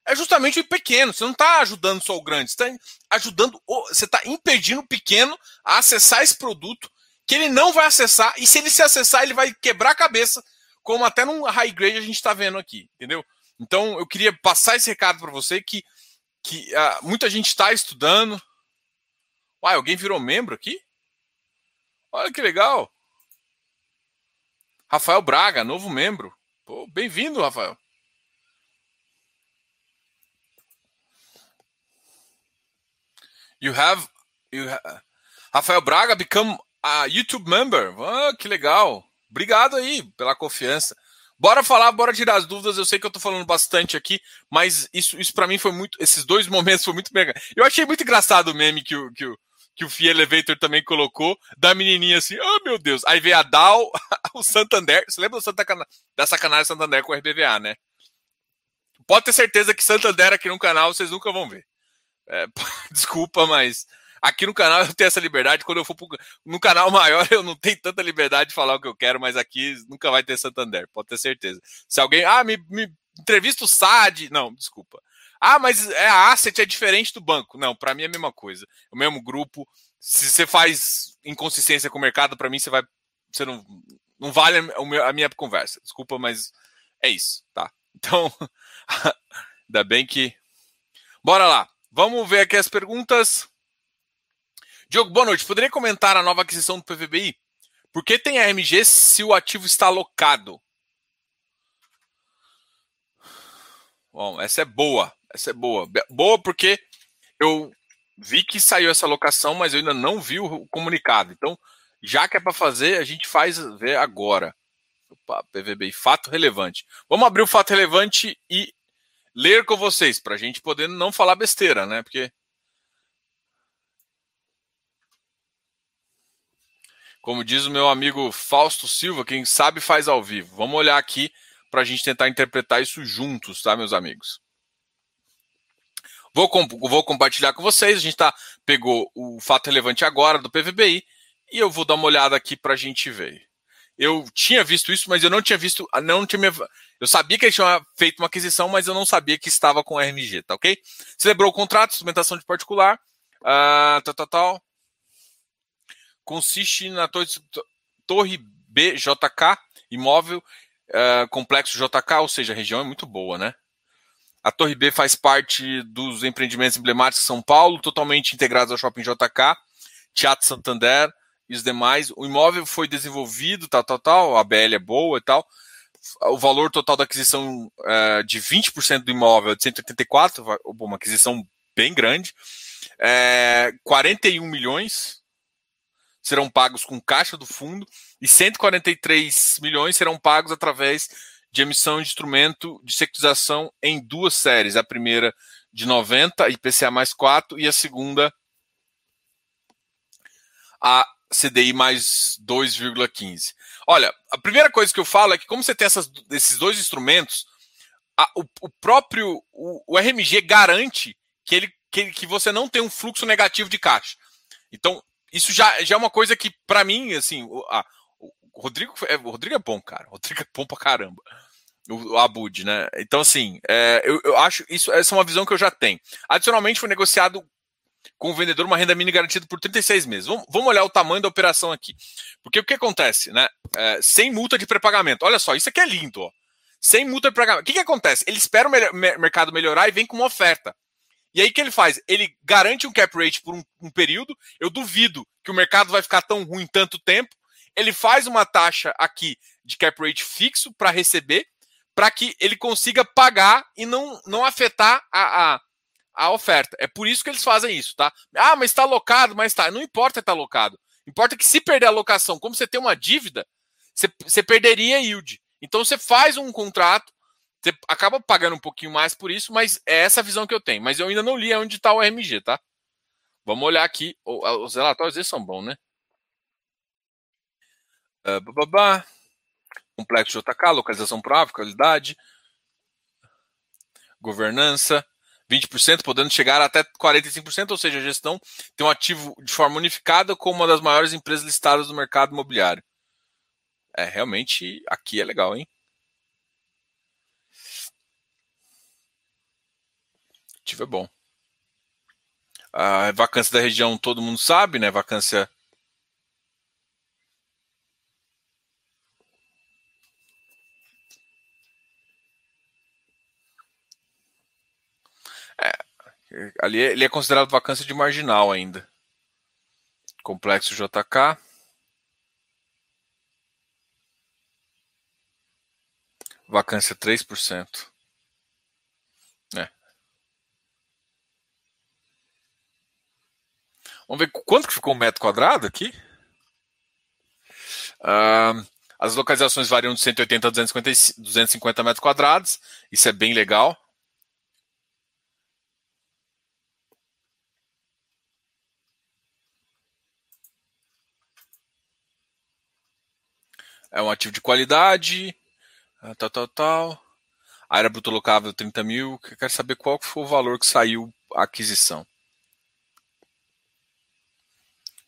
é justamente o pequeno. Você não está ajudando só o grande, você está ajudando, você está impedindo o pequeno a acessar esse produto que ele não vai acessar, e se ele se acessar, ele vai quebrar a cabeça, como até no high grade a gente está vendo aqui, entendeu? Então, eu queria passar esse recado para você que, que uh, muita gente está estudando, Uai, alguém virou membro aqui? Olha que legal. Rafael Braga, novo membro. Bem-vindo, Rafael. You have, you Rafael Braga become a YouTube member. Oh, que legal. Obrigado aí pela confiança. Bora falar, bora tirar as dúvidas. Eu sei que eu tô falando bastante aqui, mas isso, isso para mim foi muito. Esses dois momentos foi muito mega. Eu achei muito engraçado o meme que o, que o, que o Fia Elevator também colocou, da menininha assim, oh meu Deus. Aí veio a Dal, o Santander. Você lembra do Santa da sacanagem Santander com o RBVA, né? Pode ter certeza que Santander aqui no canal vocês nunca vão ver. É, desculpa, mas aqui no canal eu tenho essa liberdade. Quando eu for pro, no canal maior, eu não tenho tanta liberdade de falar o que eu quero, mas aqui nunca vai ter Santander, pode ter certeza. Se alguém, ah, me, me entrevista o SAD. Não, desculpa. Ah, mas é a asset é diferente do banco. Não, para mim é a mesma coisa. É o mesmo grupo. Se você faz inconsistência com o mercado, para mim você vai. Você não, não vale a minha conversa. Desculpa, mas é isso, tá? Então, ainda bem que. Bora lá. Vamos ver aqui as perguntas. Diogo, boa noite. Poderia comentar a nova aquisição do PVBI? Por que tem AMG se o ativo está alocado? Bom, essa é boa. Essa é boa. Boa porque eu vi que saiu essa locação, mas eu ainda não vi o comunicado. Então, já que é para fazer, a gente faz ver agora. Opa, PVB, fato relevante. Vamos abrir o fato relevante e ler com vocês, para a gente poder não falar besteira, né? Porque. Como diz o meu amigo Fausto Silva, quem sabe faz ao vivo. Vamos olhar aqui para a gente tentar interpretar isso juntos, tá, meus amigos? Vou, vou compartilhar com vocês. A gente tá, pegou o fato relevante agora do PVBI e eu vou dar uma olhada aqui para a gente ver. Eu tinha visto isso, mas eu não tinha visto. Não tinha, eu sabia que ele tinha feito uma aquisição, mas eu não sabia que estava com RMG, tá ok? Celebrou o contrato, instrumentação de particular, uh, tal, tal, tal. Consiste na torre, torre BJK, imóvel, uh, complexo JK, ou seja, a região é muito boa, né? A Torre B faz parte dos empreendimentos emblemáticos de São Paulo, totalmente integrados ao Shopping JK, Teatro Santander e os demais. O imóvel foi desenvolvido, tal, tal, tal, a BL é boa e tal. O valor total da aquisição é, de 20% do imóvel é de 184, uma aquisição bem grande. É, 41 milhões serão pagos com caixa do fundo e 143 milhões serão pagos através de emissão de instrumento de securitização em duas séries. A primeira de 90, IPCA mais 4, e a segunda, a CDI mais 2,15. Olha, a primeira coisa que eu falo é que, como você tem essas, esses dois instrumentos, a, o, o, próprio o, o, RMG garante que, ele, que, que você não tem um fluxo negativo de caixa. Então, isso já, já é uma coisa que, para mim, assim, a, o Rodrigo, é, o Rodrigo é bom, cara. O Rodrigo é bom pra caramba. O, o Abud, né? Então, assim, é, eu, eu acho isso essa é uma visão que eu já tenho. Adicionalmente, foi negociado com o vendedor uma renda mínima garantida por 36 meses. Vamos, vamos olhar o tamanho da operação aqui. Porque o que acontece, né? É, sem multa de pré-pagamento. Olha só, isso aqui é lindo, ó. Sem multa de pré-pagamento. O que, que acontece? Ele espera o mercado melhorar e vem com uma oferta. E aí o que ele faz? Ele garante um cap rate por um, um, período. Eu duvido que o mercado vai ficar tão ruim tanto tempo. Ele faz uma taxa aqui de cap rate fixo para receber, para que ele consiga pagar e não, não afetar a, a, a, oferta. É por isso que eles fazem isso, tá? Ah, mas está alocado, mas tá. Não importa estar tá alocado. Importa que se perder a alocação, como você tem uma dívida, você, você perderia yield. Então você faz um contrato você acaba pagando um pouquinho mais por isso, mas é essa a visão que eu tenho. Mas eu ainda não li onde está o RMG, tá? Vamos olhar aqui. Os relatórios eles são bons, né? Uh, bababá. Complexo JK, localização própria, qualidade, governança, 20%, podendo chegar até 45%, ou seja, a gestão tem um ativo de forma unificada como uma das maiores empresas listadas no mercado imobiliário. É, realmente, aqui é legal, hein? ativo é bom. A vacância da região todo mundo sabe, né? Vacância. Ali ele é considerado vacância de marginal ainda. Complexo JK. Vacância 3%. Vamos ver quanto que ficou um metro quadrado aqui. As localizações variam de 180 a 250, 250 metros quadrados. Isso é bem legal. É um ativo de qualidade. Ah, tal, tal, tal. área bruta locável 30 mil. Quero saber qual foi o valor que saiu a aquisição.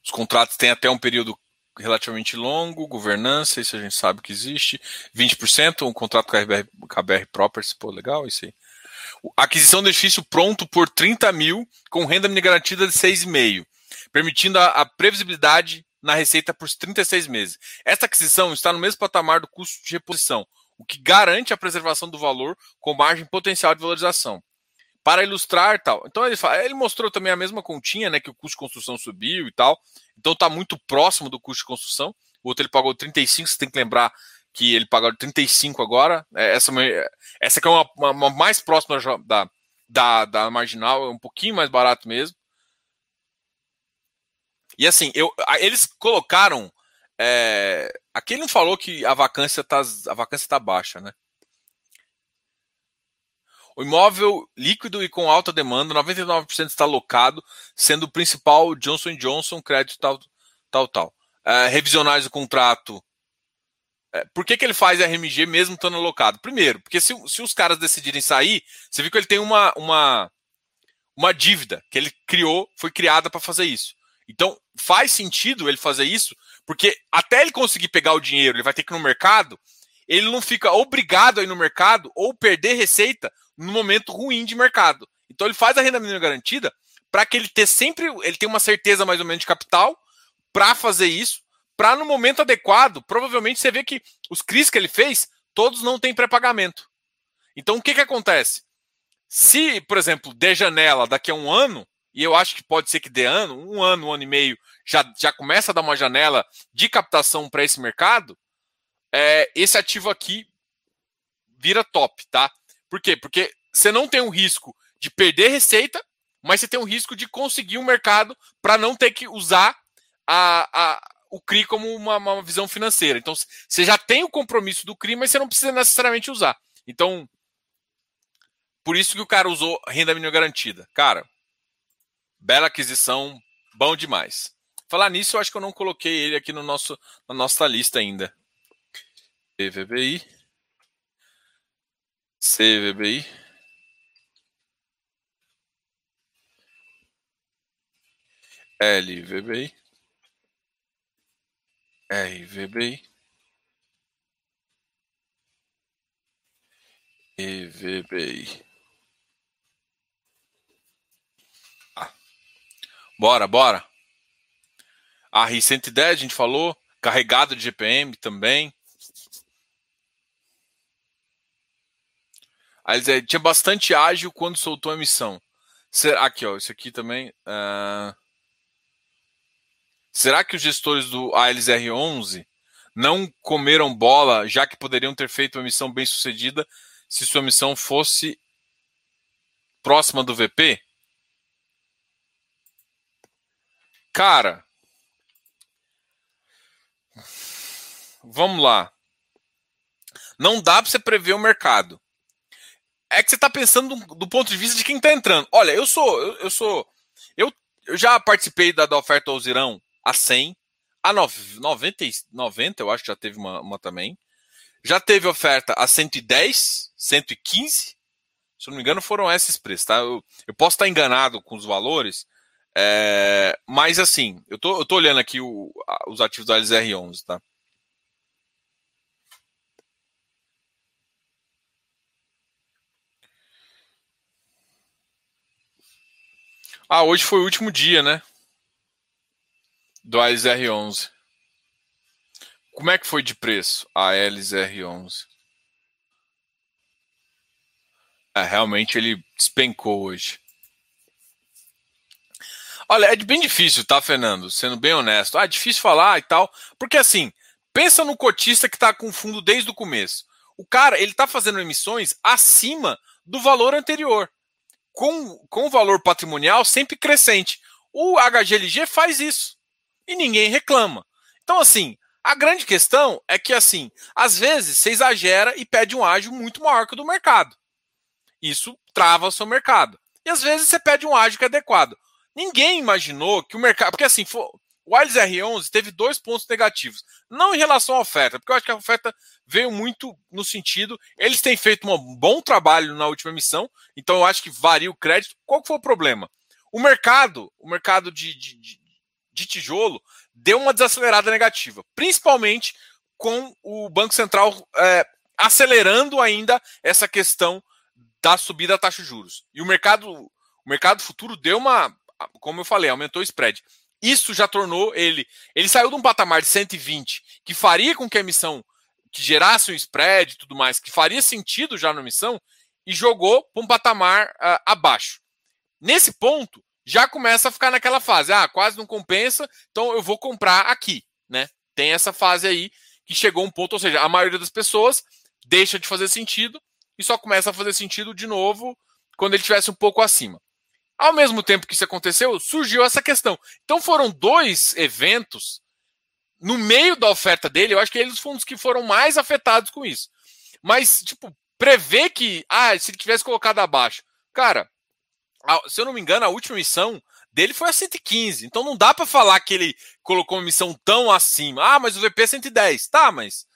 Os contratos têm até um período relativamente longo, governança, isso a gente sabe que existe. 20%, um contrato com a BR, com a BR Properties, pô, legal isso aí. Aquisição do edifício pronto por 30 mil, com renda garantida de 6,5, permitindo a, a previsibilidade na receita por 36 meses. Esta aquisição está no mesmo patamar do custo de reposição, o que garante a preservação do valor com margem potencial de valorização para ilustrar tal. Então ele, fala, ele mostrou também a mesma continha, né, que o custo de construção subiu e tal. Então está muito próximo do custo de construção. O outro ele pagou 35, você tem que lembrar que ele pagou 35 agora. É, essa, essa aqui é uma, uma, uma mais próxima da, da, da, marginal, é um pouquinho mais barato mesmo. E assim, eu, eles colocaram. É, aqui não falou que a vacância está a vacância tá baixa, né? O imóvel líquido e com alta demanda, 99% está locado, sendo o principal Johnson Johnson, crédito tal, tal, tal. É, revisionais do contrato. É, por que, que ele faz RMG mesmo estando alocado? Primeiro, porque se, se os caras decidirem sair, você viu que ele tem uma, uma, uma dívida que ele criou, foi criada para fazer isso. Então, faz sentido ele fazer isso, porque até ele conseguir pegar o dinheiro, ele vai ter que ir no mercado, ele não fica obrigado a ir no mercado ou perder receita no momento ruim de mercado. Então ele faz a renda mínima garantida para que ele ter sempre, ele tenha uma certeza mais ou menos de capital para fazer isso, para no momento adequado, provavelmente você vê que os CRIs que ele fez, todos não têm pré-pagamento. Então o que que acontece? Se, por exemplo, der janela daqui a um ano, e eu acho que pode ser que dê ano, um ano, um ano e meio, já, já começa a dar uma janela de captação para esse mercado, é, esse ativo aqui vira top, tá? Por quê? Porque você não tem um risco de perder receita, mas você tem um risco de conseguir um mercado para não ter que usar a, a, o CRI como uma, uma, visão financeira. Então, você já tem o compromisso do CRI, mas você não precisa necessariamente usar. Então, por isso que o cara usou renda mínima garantida. Cara, bela aquisição, bom demais. Falar nisso, eu acho que eu não coloquei ele aqui no nosso, na nossa lista ainda. PVBI. CVBI. LVBI. RVBI. EVBI. Ah. Bora, bora. A RI-110 a gente falou. Carregado de GPM também. Aí eles, é, tinha bastante ágil quando soltou a emissão. Aqui, ó, isso aqui também. Uh... Será que os gestores do ALSR11 não comeram bola, já que poderiam ter feito uma missão bem sucedida se sua missão fosse próxima do VP? Cara, vamos lá. Não dá para você prever o mercado é que você está pensando do, ponto de vista de quem está entrando. Olha, eu sou, eu, eu sou, eu, eu, já participei da, da oferta ao Zirão a 100, a 90, 90 eu acho que já teve uma, uma também. Já teve oferta a 110, 115. Se não me engano, foram esses preços, tá? Eu, eu posso estar enganado com os valores, é, mas assim, eu tô, eu tô olhando aqui o, os ativos da LZR11, tá? Ah, hoje foi o último dia, né? Do ALSR11. Como é que foi de preço a LZR11? É, realmente ele despencou hoje. Olha, é bem difícil, tá, Fernando? Sendo bem honesto. Ah, é difícil falar e tal. Porque assim, pensa no cotista que tá com fundo desde o começo. O cara, ele tá fazendo emissões acima do valor anterior com, com valor patrimonial sempre crescente. O HGLG faz isso e ninguém reclama. Então, assim, a grande questão é que, assim, às vezes você exagera e pede um ágio muito maior que o do mercado. Isso trava o seu mercado. E às vezes você pede um ágio que é adequado. Ninguém imaginou que o mercado. Porque assim, o Wiles R11 teve dois pontos negativos. Não em relação à oferta, porque eu acho que a oferta veio muito no sentido. Eles têm feito um bom trabalho na última emissão, então eu acho que varia o crédito. Qual foi o problema? O mercado, o mercado de, de, de tijolo, deu uma desacelerada negativa, principalmente com o Banco Central é, acelerando ainda essa questão da subida da taxa de juros. E o mercado, o mercado futuro deu uma, como eu falei, aumentou o spread. Isso já tornou ele. Ele saiu de um patamar de 120, que faria com que a emissão que gerasse um spread e tudo mais, que faria sentido já na emissão, e jogou para um patamar uh, abaixo. Nesse ponto, já começa a ficar naquela fase. Ah, quase não compensa, então eu vou comprar aqui. né? Tem essa fase aí que chegou um ponto, ou seja, a maioria das pessoas deixa de fazer sentido e só começa a fazer sentido de novo quando ele estivesse um pouco acima. Ao mesmo tempo que isso aconteceu, surgiu essa questão. Então foram dois eventos no meio da oferta dele. Eu acho que eles foram os que foram mais afetados com isso. Mas, tipo, prever que, ah, se ele tivesse colocado abaixo. Cara, se eu não me engano, a última missão dele foi a 115. Então não dá para falar que ele colocou uma missão tão acima. Ah, mas o VP é 110. Tá, mas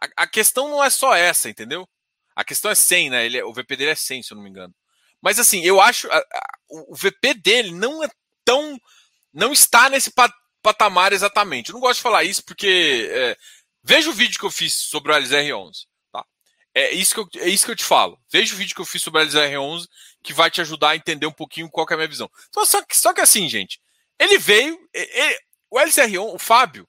a, a questão não é só essa, entendeu? A questão é 100, né? Ele, é, o VP dele é 100, se eu não me engano. Mas assim, eu acho a, a, o VP dele não é tão. não está nesse patamar exatamente. Eu não gosto de falar isso porque. É, veja o vídeo que eu fiz sobre o LZR11. Tá? É, isso que eu, é isso que eu te falo. Veja o vídeo que eu fiz sobre o LZR11 que vai te ajudar a entender um pouquinho qual é a minha visão. Então, só, que, só que assim, gente, ele veio. Ele, o LZR11, o Fábio,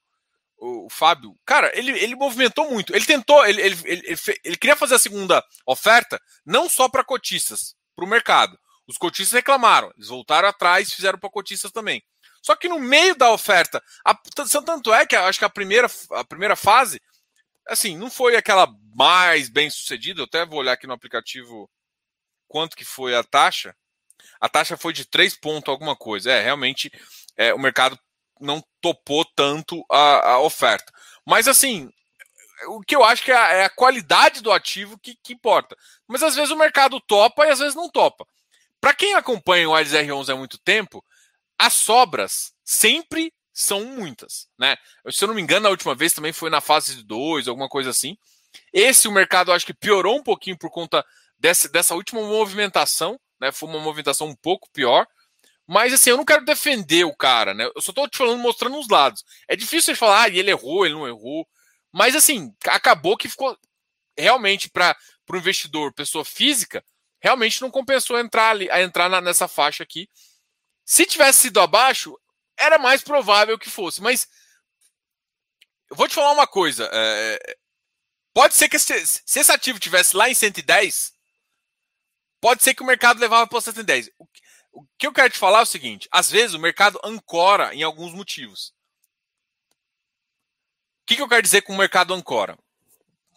o Fábio, cara, ele, ele movimentou muito. Ele tentou, ele, ele, ele, ele, queria fazer a segunda oferta, não só para cotistas, para o mercado. Os cotistas reclamaram, eles voltaram atrás, fizeram para cotistas também. Só que no meio da oferta, a, tanto é que acho que a primeira, a primeira fase, assim, não foi aquela mais bem sucedida. Eu até vou olhar aqui no aplicativo quanto que foi a taxa. A taxa foi de 3 pontos alguma coisa. É, realmente é, o mercado não topou tanto a, a oferta. Mas assim, o que eu acho que é a, é a qualidade do ativo que, que, importa. Mas às vezes o mercado topa e às vezes não topa. Para quem acompanha o Ares R11 há muito tempo, as sobras sempre são muitas. Né? Se eu não me engano, a última vez também foi na fase de 2, alguma coisa assim. Esse o mercado acho que piorou um pouquinho por conta dessa, dessa última movimentação, né? Foi uma movimentação um pouco pior. Mas assim, eu não quero defender o cara, né? Eu só tô te falando, mostrando os lados. É difícil de falar, ah, ele errou, ele não errou. Mas assim, acabou que ficou realmente para o investidor, pessoa física, realmente não compensou entrar ali, a entrar na, nessa faixa aqui. Se tivesse sido abaixo, era mais provável que fosse. Mas eu vou te falar uma coisa. É, pode ser que se, se, esse ativo tivesse lá em 110, pode ser que o mercado levava para 110. O, o que eu quero te falar é o seguinte: às vezes o mercado ancora em alguns motivos. Que, que eu quero dizer com o mercado ancora?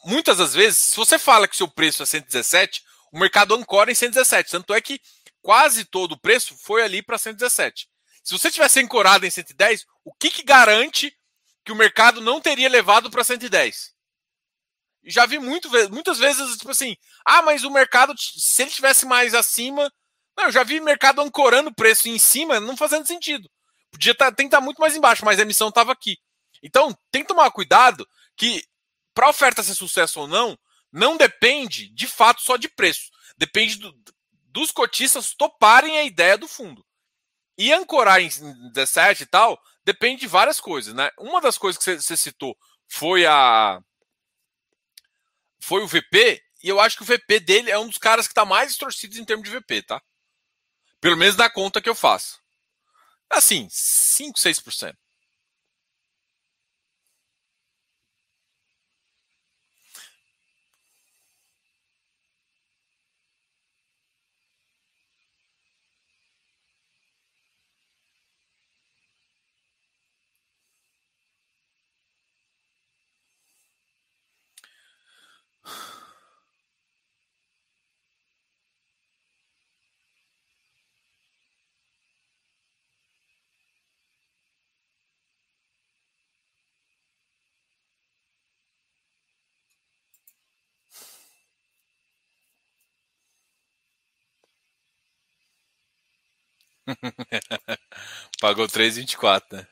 Muitas das vezes, se você fala que seu preço é 117, o mercado ancora em 117. Tanto é que quase todo o preço foi ali para 117. Se você tivesse ancorado em 110, o que, que garante que o mercado não teria levado para 110? Já vi muito, muitas vezes, tipo assim, ah, mas o mercado, se ele tivesse mais acima. Não, eu já vi mercado ancorando o preço em cima, não fazendo sentido. Podia tá, que estar tá muito mais embaixo, mas a emissão estava aqui. Então, tem que tomar cuidado que, para a oferta ser sucesso ou não, não depende de fato só de preço. Depende do, dos cotistas toparem a ideia do fundo. E ancorar em 17 e tal, depende de várias coisas, né? Uma das coisas que você citou foi a foi o VP, e eu acho que o VP dele é um dos caras que está mais distorcidos em termos de VP, tá? Pelo menos na conta que eu faço. Assim, 5, 6%. Pagou 3,24, né?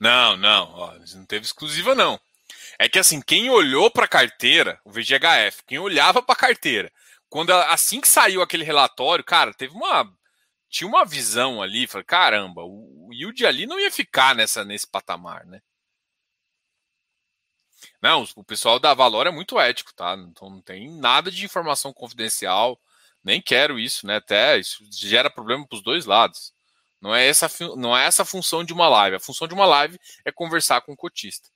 Não, não, ó, não teve exclusiva não. É que assim, quem olhou para a carteira, o VGHF, quem olhava para a carteira, quando assim que saiu aquele relatório, cara, teve uma tinha uma visão ali, falei, caramba, o, yield ali não ia ficar nessa nesse patamar, né? Não, o pessoal da Valor é muito ético, tá? Então não tem nada de informação confidencial, nem quero isso, né? Até isso gera problema para os dois lados. Não é essa não é essa a função de uma live. A função de uma live é conversar com o cotista.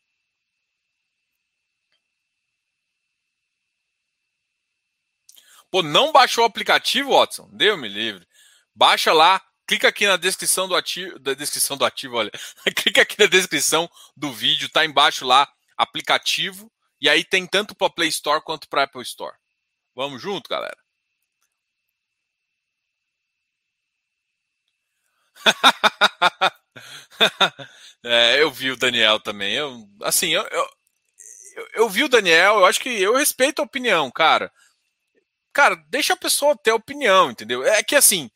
Pô, não baixou o aplicativo, Watson? Deu-me livre. Baixa lá, clica aqui na descrição do ativo, da descrição do ativo, olha. clica aqui na descrição do vídeo, tá embaixo lá, aplicativo, e aí tem tanto para Play Store quanto para Apple Store. Vamos junto, galera. é, eu vi o Daniel também. Eu, assim, eu, eu, eu, eu vi o Daniel, eu acho que eu respeito a opinião, cara. Cara, deixa a pessoa ter opinião, entendeu? É que assim,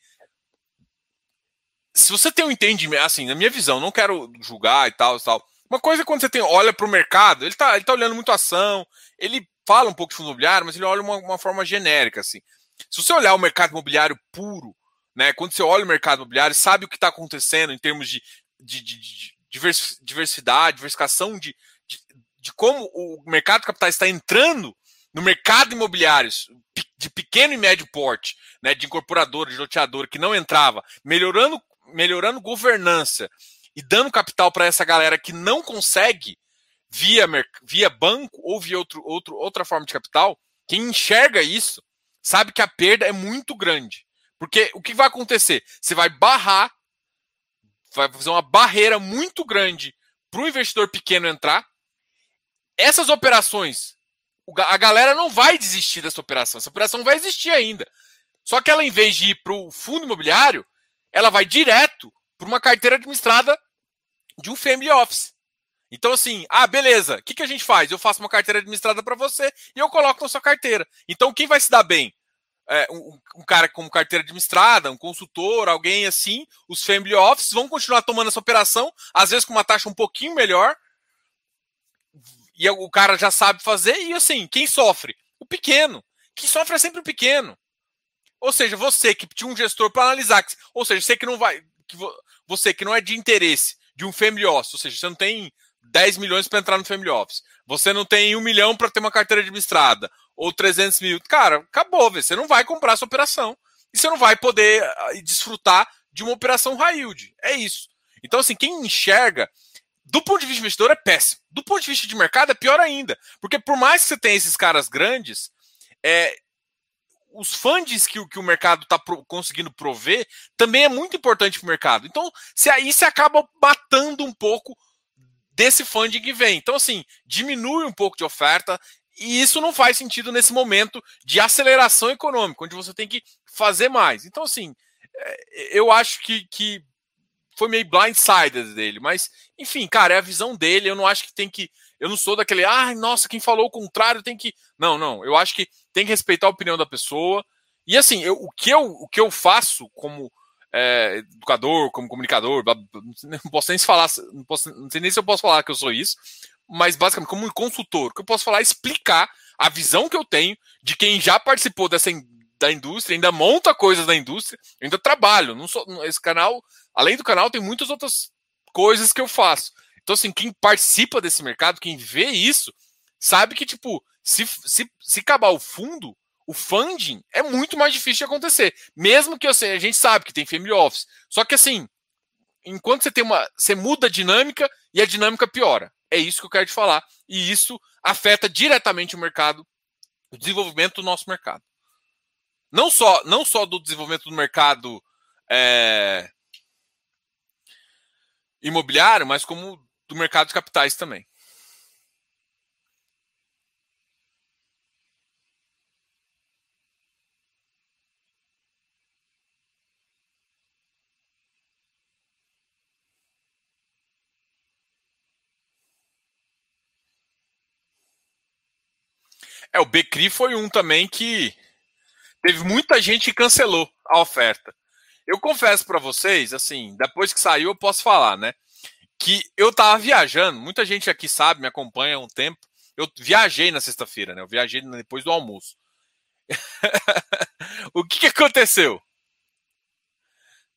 se você tem um entendimento, assim, na minha visão, não quero julgar e tal, e tal. Uma coisa é quando você tem, olha para o mercado, ele está ele tá olhando muito ação, ele fala um pouco de fundo imobiliário, mas ele olha uma, uma forma genérica, assim. Se você olhar o mercado imobiliário puro, né, quando você olha o mercado imobiliário, sabe o que está acontecendo em termos de, de, de, de diversidade, diversificação de, de, de como o mercado de capitais está entrando no mercado imobiliário de pequeno e médio porte, né, de incorporadora, de loteadora, que não entrava, melhorando melhorando governança e dando capital para essa galera que não consegue via, via banco ou via outro, outro, outra forma de capital, quem enxerga isso sabe que a perda é muito grande. Porque o que vai acontecer? Você vai barrar, vai fazer uma barreira muito grande para o investidor pequeno entrar. Essas operações, a galera não vai desistir dessa operação. Essa operação vai existir ainda. Só que ela, em vez de ir para o fundo imobiliário, ela vai direto para uma carteira administrada de um family office. Então, assim, ah, beleza, o que, que a gente faz? Eu faço uma carteira administrada para você e eu coloco na sua carteira. Então, quem vai se dar bem? é, um, um, cara como carteira administrada, um consultor, alguém assim, os family offices vão continuar tomando essa operação, às vezes com uma taxa um pouquinho melhor, e o cara já sabe fazer, e assim, quem sofre? O pequeno. Quem sofre é sempre o pequeno. Ou seja, você que tinha um gestor para analisar, ou seja, você que não vai, que você que não é de interesse de um family office, ou seja, você não tem 10 milhões para entrar no family office, você não tem um milhão para ter uma carteira administrada, ou 300 mil, cara, acabou, você não vai comprar essa operação e você não vai poder ah, desfrutar de uma operação high yield. É isso. Então, assim, quem enxerga, do ponto de vista investidor, é péssimo. Do ponto de vista de mercado, é pior ainda. Porque por mais que você tenha esses caras grandes, é, os funds que, que o mercado está pro, conseguindo prover também é muito importante para o mercado. Então, se aí você acaba matando um pouco desse funding que vem. Então, assim, diminui um pouco de oferta e isso não faz sentido nesse momento de aceleração econômica, onde você tem que fazer mais. Então, assim, é, eu acho que, que foi meio blindsided dele, mas, enfim, cara, é a visão dele. Eu não acho que tem que. Eu não sou daquele, ah, nossa, quem falou o contrário tem que. Não, não. Eu acho que tem que respeitar a opinião da pessoa. E assim, eu, o, que eu, o que eu faço como é, educador, como comunicador, não posso nem falar, não, posso, não sei nem se eu posso falar que eu sou isso, mas basicamente como consultor, o que eu posso falar é explicar a visão que eu tenho de quem já participou dessa da indústria, ainda monta coisas da indústria, ainda trabalho, não sou esse canal, além do canal tem muitas outras coisas que eu faço. Então assim, quem participa desse mercado, quem vê isso, sabe que tipo, se, se, se acabar o fundo, o funding é muito mais difícil de acontecer. Mesmo que você, a gente sabe que tem family office. Só que assim, enquanto você tem uma. Você muda a dinâmica e a dinâmica piora. É isso que eu quero te falar. E isso afeta diretamente o mercado, o desenvolvimento do nosso mercado. Não só, não só do desenvolvimento do mercado é, imobiliário, mas como do mercado de capitais também. É, o Becri foi um também que teve muita gente que cancelou a oferta. Eu confesso para vocês, assim, depois que saiu eu posso falar, né? Que eu tava viajando, muita gente aqui sabe, me acompanha há um tempo. Eu viajei na sexta-feira, né? Eu viajei depois do almoço. o que, que aconteceu?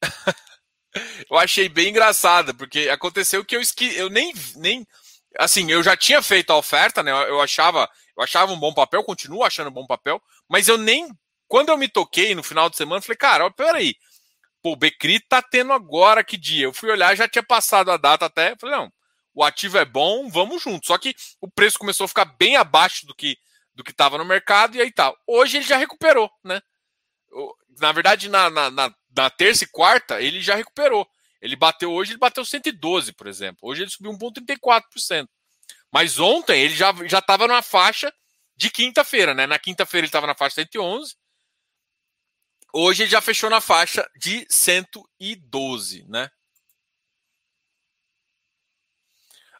eu achei bem engraçado, porque aconteceu que eu esque... eu nem, nem assim, eu já tinha feito a oferta, né? Eu achava, eu achava um bom papel, continuo achando um bom papel, mas eu nem. Quando eu me toquei no final de semana, falei, cara, ó, peraí. Pô, o Becri tá tendo agora que dia? Eu fui olhar, já tinha passado a data até. Falei, não, o ativo é bom, vamos junto. Só que o preço começou a ficar bem abaixo do que do que estava no mercado e aí. Tá. Hoje ele já recuperou, né? Na verdade, na, na, na, na terça e quarta, ele já recuperou. Ele bateu hoje, ele bateu 112, por exemplo. Hoje ele subiu 1,34%. Mas ontem ele já já estava na faixa de quinta-feira, né? Na quinta-feira ele estava na faixa 111. Hoje ele já fechou na faixa de 112, né?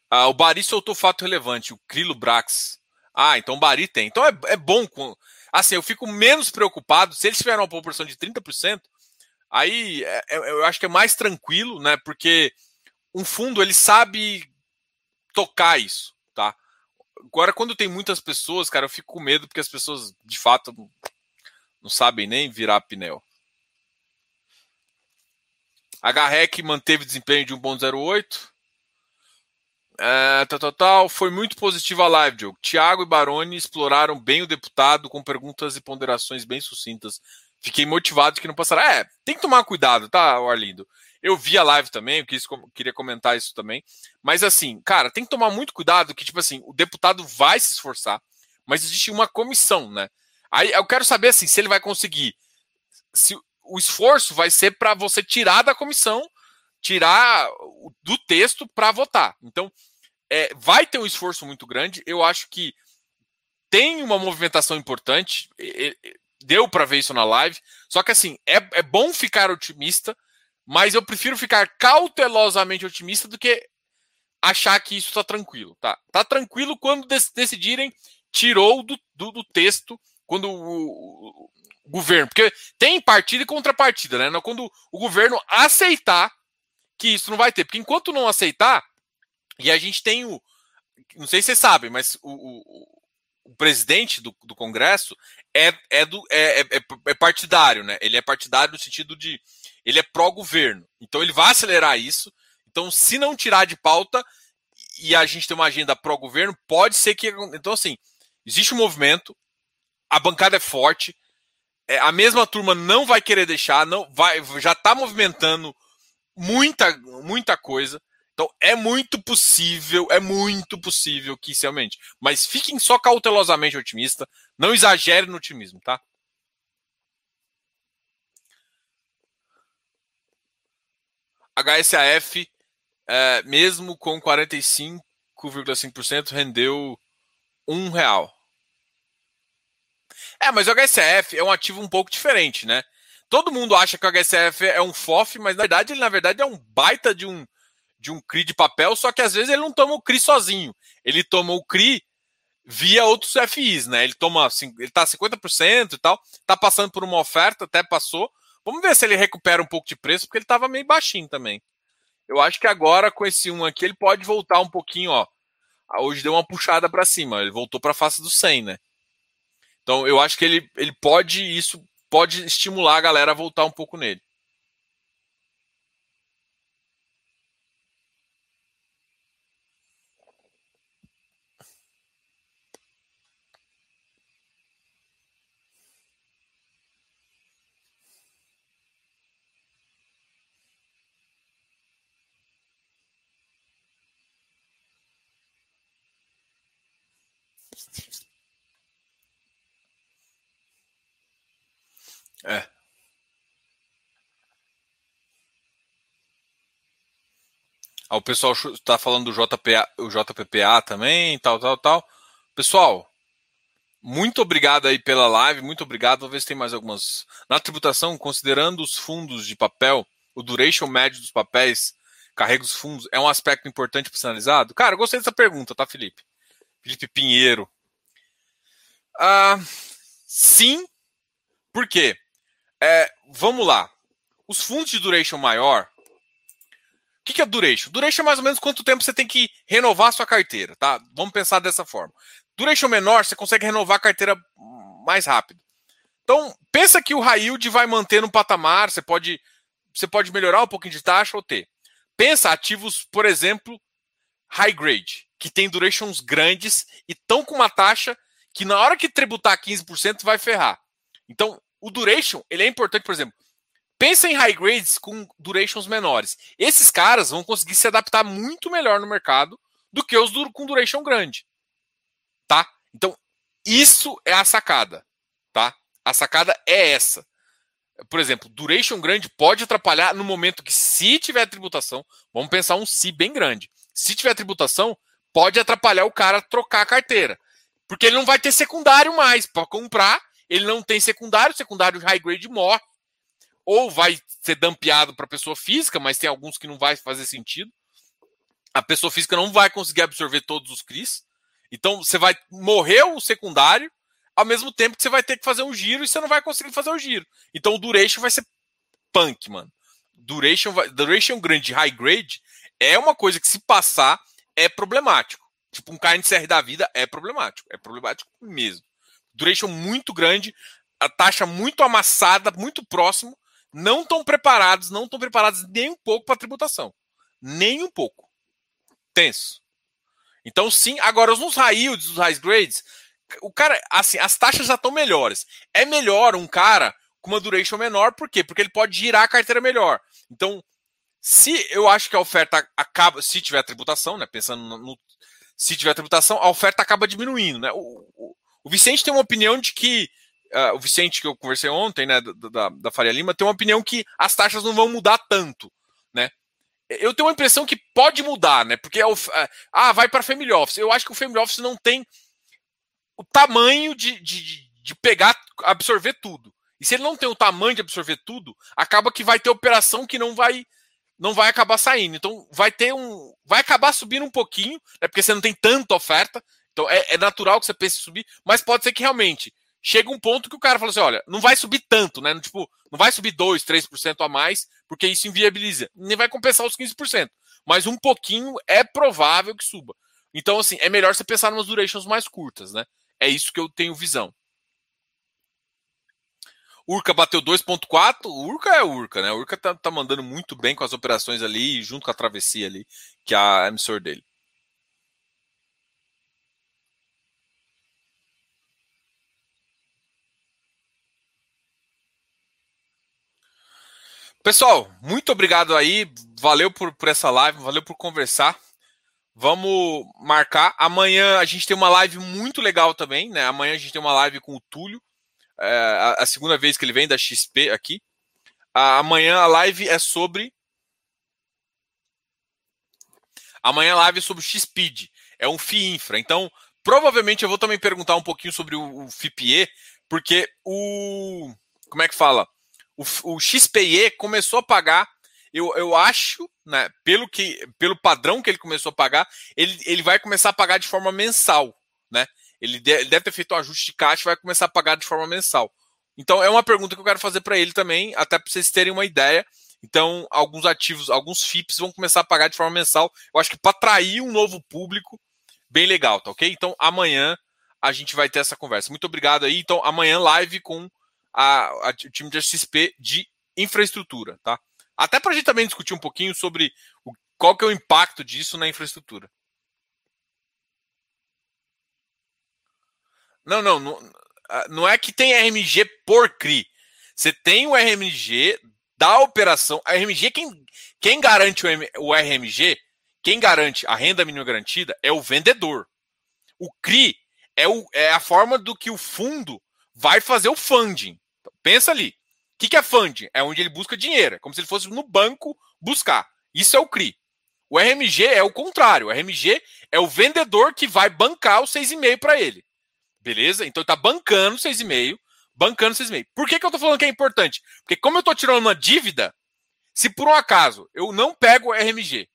Ah, o Bari soltou fato relevante, o Crilo Brax. Ah, então o Bari tem. Então é, é bom. Com... Assim, eu fico menos preocupado. Se eles tiverem uma proporção de 30%, aí é, é, eu acho que é mais tranquilo, né? Porque um fundo ele sabe tocar isso. Agora, quando tem muitas pessoas, cara, eu fico com medo porque as pessoas, de fato, não sabem nem virar pneu. A HREC manteve desempenho de 1.08. É, tal, tal, tal. Foi muito positiva a live, Diogo. Tiago e Baroni exploraram bem o deputado com perguntas e ponderações bem sucintas. Fiquei motivado que não passará. É, tem que tomar cuidado, tá, Arlindo? Eu vi a live também, eu quis, queria comentar isso também. Mas assim, cara, tem que tomar muito cuidado que, tipo assim, o deputado vai se esforçar, mas existe uma comissão, né? Aí eu quero saber assim, se ele vai conseguir. Se o esforço vai ser para você tirar da comissão, tirar do texto para votar. Então, é, vai ter um esforço muito grande. Eu acho que tem uma movimentação importante. Deu para ver isso na live. Só que assim, é, é bom ficar otimista mas eu prefiro ficar cautelosamente otimista do que achar que isso está tranquilo. Tá, tá tranquilo quando decidirem tirou do, do, do texto, quando o, o, governo, porque tem partida e contrapartida, né? Quando o governo aceitar que isso não vai ter, porque enquanto não aceitar, e a gente tem o, não sei se vocês sabem, mas o, o, o presidente do, do, Congresso é, é, do, é, é, é, partidário, né? Ele é partidário no sentido de ele é pró-governo. Então ele vai acelerar isso. Então, se não tirar de pauta e a gente tem uma agenda pró-governo, pode ser que. Então, assim, existe um movimento, a bancada é forte, é, a mesma turma não vai querer deixar, não vai, já está movimentando muita, muita coisa. Então é muito possível, é muito possível que isso aumente. Mas fiquem só cautelosamente otimista, não exagere no otimismo, tá? HSAF, é, mesmo com 45,5%, rendeu um real. É, mas o HSF é um ativo um pouco diferente, né? Todo mundo acha que o HSF é um FOF, mas na verdade ele na verdade é um baita de um de um CRI de papel, só que às vezes ele não toma o CRI sozinho. Ele toma o CRI via outros FIs, né? Ele toma ele tá 50% e tal, tá passando por uma oferta, até passou. Vamos ver se ele recupera um pouco de preço, porque ele estava meio baixinho também. Eu acho que agora com esse um aqui ele pode voltar um pouquinho, ó. Hoje deu uma puxada para cima, ele voltou para face do 100, né? Então eu acho que ele, ele pode, isso pode estimular a galera a voltar um pouco nele. É. Ah, o pessoal está falando do JPA, o JPPA também, tal, tal, tal. Pessoal, muito obrigado aí pela live, muito obrigado. Vou ver se tem mais algumas. Na tributação, considerando os fundos de papel, o duration médio dos papéis, carrega os fundos, é um aspecto importante para ser analisado? Cara, gostei dessa pergunta, tá, Felipe? Felipe Pinheiro. Ah, sim, por quê? É, vamos lá. Os fundos de duration maior. O que, que é duration? Duration é mais ou menos quanto tempo você tem que renovar a sua carteira, tá? Vamos pensar dessa forma. Duration menor, você consegue renovar a carteira mais rápido. Então, pensa que o high yield vai manter no patamar, você pode, você pode melhorar um pouquinho de taxa ou ter. Pensa ativos, por exemplo, high grade, que tem durations grandes e estão com uma taxa que na hora que tributar 15% vai ferrar. Então, o duration, ele é importante, por exemplo, pensa em high grades com durations menores. Esses caras vão conseguir se adaptar muito melhor no mercado do que os com duration grande. Tá? Então, isso é a sacada, tá? A sacada é essa. Por exemplo, duration grande pode atrapalhar no momento que se tiver tributação, vamos pensar um se bem grande. Se tiver tributação, pode atrapalhar o cara trocar a carteira. Porque ele não vai ter secundário mais para comprar, ele não tem secundário, secundário high grade morre. Ou vai ser dampeado para pessoa física, mas tem alguns que não vai fazer sentido. A pessoa física não vai conseguir absorver todos os CRIs. Então você vai morrer o secundário, ao mesmo tempo que você vai ter que fazer um giro e você não vai conseguir fazer o giro. Então o duration vai ser punk, mano. Duration, duration grande high grade é uma coisa que se passar é problemático. Tipo, um KNCR da vida é problemático. É problemático mesmo. Duration muito grande, a taxa muito amassada, muito próximo. Não estão preparados, não estão preparados nem um pouco para tributação. Nem um pouco. Tenso. Então, sim, agora nos high yields, os high grades, o cara, assim, as taxas já estão melhores. É melhor um cara com uma duration menor, por quê? Porque ele pode girar a carteira melhor. Então, se eu acho que a oferta acaba, se tiver tributação, né, pensando no, se tiver tributação, a oferta acaba diminuindo. Né? O, o, o Vicente tem uma opinião de que. Uh, o Vicente, que eu conversei ontem, né, da, da Faria Lima, tem uma opinião que as taxas não vão mudar tanto. Né? Eu tenho uma impressão que pode mudar, né? Porque é o, ah, vai para Family Office. Eu acho que o Family Office não tem o tamanho de, de, de pegar, absorver tudo. E se ele não tem o tamanho de absorver tudo, acaba que vai ter operação que não vai não vai acabar saindo. Então vai ter um. Vai acabar subindo um pouquinho, né, porque você não tem tanta oferta. Então é, é natural que você pense em subir, mas pode ser que realmente chega um ponto que o cara fala assim: olha, não vai subir tanto, né? Tipo, não vai subir 2, 3% a mais, porque isso inviabiliza. Nem vai compensar os 15%. Mas um pouquinho é provável que suba. Então, assim, é melhor você pensar umas durations mais curtas, né? É isso que eu tenho visão. Urca bateu 2.4. Urca é Urca, né? Urca tá, tá, mandando muito bem com as operações ali, junto com a travessia ali, que é a emissora dele. Pessoal, muito obrigado aí. Valeu por, por essa live, valeu por conversar. Vamos marcar. Amanhã a gente tem uma live muito legal também, né? Amanhã a gente tem uma live com o Túlio. É, a, a, segunda vez que ele vem da XP aqui. amanhã a live é sobre. Amanhã a live é sobre o XPID. É um FII Infra. Então, provavelmente eu vou também perguntar um pouquinho sobre o, o FIPE, porque o. Como é que fala? O, o XPE começou a pagar, eu, eu acho, né, pelo, que, pelo padrão que ele começou a pagar, ele, ele vai começar a pagar de forma mensal. Né? Ele, de, ele deve ter feito um ajuste de caixa e vai começar a pagar de forma mensal. Então é uma pergunta que eu quero fazer para ele também, até para vocês terem uma ideia. Então, alguns ativos, alguns FIPS vão começar a pagar de forma mensal. Eu acho que para atrair um novo público, bem legal, tá ok? Então, amanhã a gente vai ter essa conversa. Muito obrigado aí. Então, amanhã live com a, a, o time de XP de infraestrutura, tá? Até para a gente também discutir um pouquinho sobre o, qual que é o impacto disso na infraestrutura. Não, não, não, não é que tem RMG por CRI. Você tem o RMG da operação. A RMG, quem, quem garante o, M, o RMG, quem garante a renda mínima garantida é o vendedor. O CRI é, o, é a forma do que o fundo vai fazer o funding. Então, pensa ali. O que, que é funding? É onde ele busca dinheiro. É como se ele fosse no banco buscar. Isso é o CRI. O RMG é o contrário. O RMG é o vendedor que vai bancar o 6,5 para ele. Beleza? Então ele está bancando 6,5, bancando 6,5. Por que, que eu estou falando que é importante? Porque como eu estou tirando uma dívida, se por um acaso eu não pego o RMG,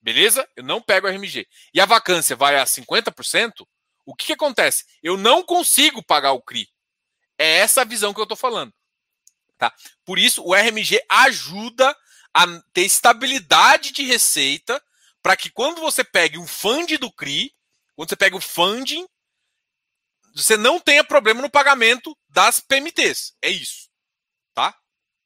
beleza? Eu não pego o RMG e a vacância vai a 50%, o que, que acontece? Eu não consigo pagar o CRI. É essa a visão que eu estou falando. Tá? Por isso, o RMG ajuda a ter estabilidade de receita para que quando você pegue um fund do CRI, quando você pega o funding, você não tenha problema no pagamento das PMTs. É isso. Tá?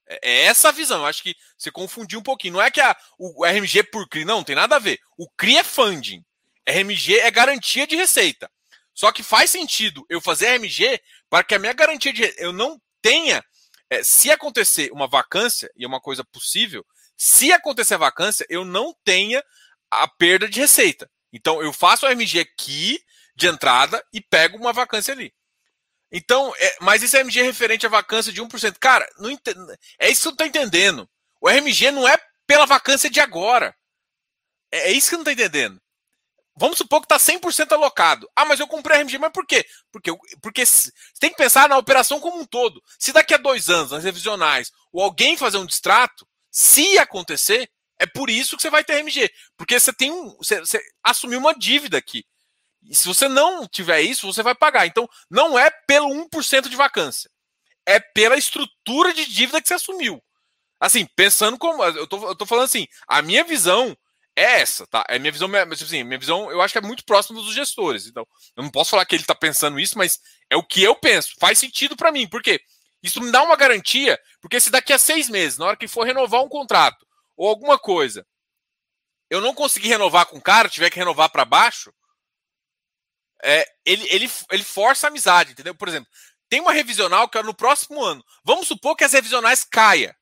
É, é essa a visão. Eu acho que você confundiu um pouquinho. Não é que a, o RMG por CRI, não, não tem nada a ver. O CRI é funding. RMG é garantia de receita. Só que faz sentido eu fazer RMG para que a minha garantia de eu não tenha, é, se acontecer uma vacância, e é uma coisa possível, se acontecer a vacância, eu não tenha a perda de receita. Então eu faço o RMG aqui de entrada e pego uma vacância ali. Então, é, mas esse RMG é referente à vacância de 1%. Cara, não ent... é isso que eu estou entendendo. O RMG não é pela vacância de agora. É, é isso que eu não estou entendendo. Vamos supor que está 100% alocado. Ah, mas eu comprei RMG, mas por quê? Porque, porque você tem que pensar na operação como um todo. Se daqui a dois anos, nas revisionais, ou alguém fazer um distrato, se acontecer, é por isso que você vai ter RMG. Porque você tem um. Você, você assumiu uma dívida aqui. E se você não tiver isso, você vai pagar. Então, não é pelo 1% de vacância. É pela estrutura de dívida que você assumiu. Assim, pensando como. Eu tô, eu tô falando assim, a minha visão é essa, tá? É minha visão, mas assim, minha visão, eu acho que é muito próxima dos gestores. Então, eu não posso falar que ele está pensando isso, mas é o que eu penso. Faz sentido para mim, porque isso me dá uma garantia, porque se daqui a seis meses, na hora que for renovar um contrato ou alguma coisa, eu não conseguir renovar com o cara, tiver que renovar para baixo, é, ele, ele, ele força a amizade, entendeu? Por exemplo, tem uma revisional que é no próximo ano. Vamos supor que as revisionais caia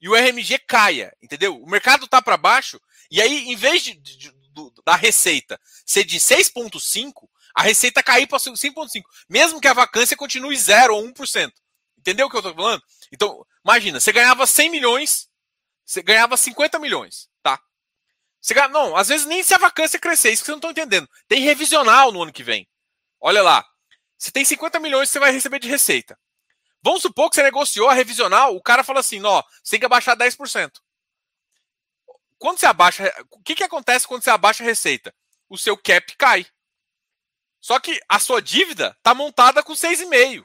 e o RMG caia, entendeu? O mercado tá para baixo, e aí, em vez de, de, de da receita ser de 6,5, a receita cair para 5,5, mesmo que a vacância continue 0 ou 1%. Entendeu o que eu estou falando? Então, imagina, você ganhava 100 milhões, você ganhava 50 milhões, tá? Você ganha, não, às vezes nem se a vacância crescer, isso que vocês não estão entendendo. Tem revisional no ano que vem. Olha lá. Você tem 50 milhões que você vai receber de receita. Vamos supor que você negociou a revisional, o cara fala assim: ó, você tem que abaixar 10% quando você abaixa. O que, que acontece quando você abaixa a receita? O seu cap cai. Só que a sua dívida está montada com 6,5.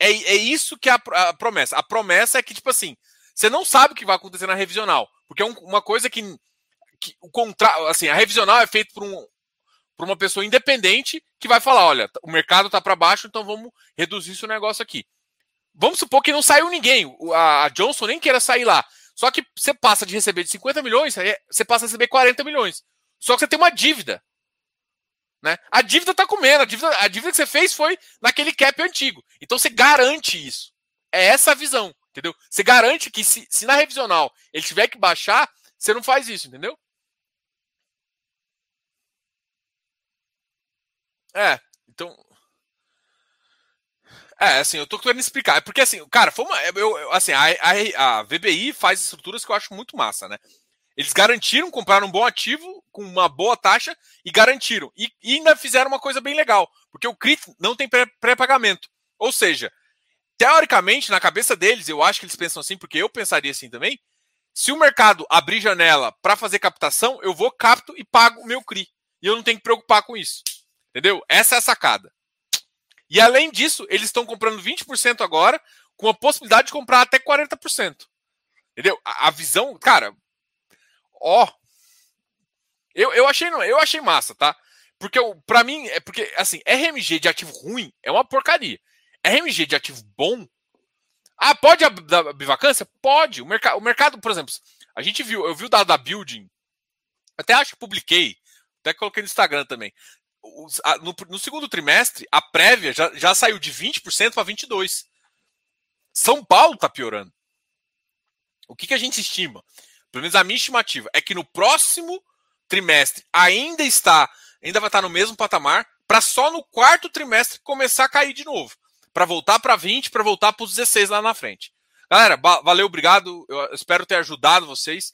é, é isso que é a, a, promessa. A promessa é que, tipo assim, você não sabe o que vai acontecer na revisional. Porque é um, uma coisa que, que o contrato. Assim, a revisional é feita por, um, por uma pessoa independente que vai falar: olha, o mercado tá para baixo, então vamos reduzir esse negócio aqui. Vamos supor que não saiu ninguém. A, a Johnson nem queira sair lá. Só que você passa de receber de 50 milhões, você passa a receber 40 milhões. Só que você tem uma dívida. Né? A dívida está comendo, a dívida, a dívida que você fez foi naquele cap antigo. Então você garante isso. É essa a visão, entendeu? Você garante que se, se na revisional ele tiver que baixar, você não faz isso, entendeu? É, então. É, assim, eu tô querendo explicar. É porque, assim, cara, foi uma. Eu, assim, a, a, a VBI faz estruturas que eu acho muito massa, né? Eles garantiram, compraram um bom ativo com uma boa taxa e garantiram. E, e ainda fizeram uma coisa bem legal, porque o CRIT não tem pré-pagamento. Ou seja, teoricamente, na cabeça deles, eu acho que eles pensam assim, porque eu pensaria assim também. Se o mercado abrir janela para fazer captação, eu vou, capto e pago o meu CRI. E eu não tenho que preocupar com isso. Entendeu? Essa é a sacada. E além disso, eles estão comprando 20% agora, com a possibilidade de comprar até 40%. Entendeu? A, a visão, cara, ó. Eu, eu, achei, eu achei massa, tá? Porque para mim, é porque, assim, RMG de ativo ruim é uma porcaria. RMG de ativo bom. Ah, pode dar bivacância? Pode. O, merc o mercado, por exemplo, a gente viu, eu vi o dado da Building, até acho que publiquei, até coloquei no Instagram também. No, no, segundo trimestre, a prévia já, já saiu de 20% para 22%. São Paulo está piorando. O que, que a gente estima? pelo menos a minha estimativa, é que no próximo trimestre ainda está, ainda vai estar no mesmo patamar, para só no quarto trimestre começar a cair de novo. Para voltar para 20, para voltar para os 16 lá na frente. Galera, valeu, obrigado. Eu espero ter ajudado vocês.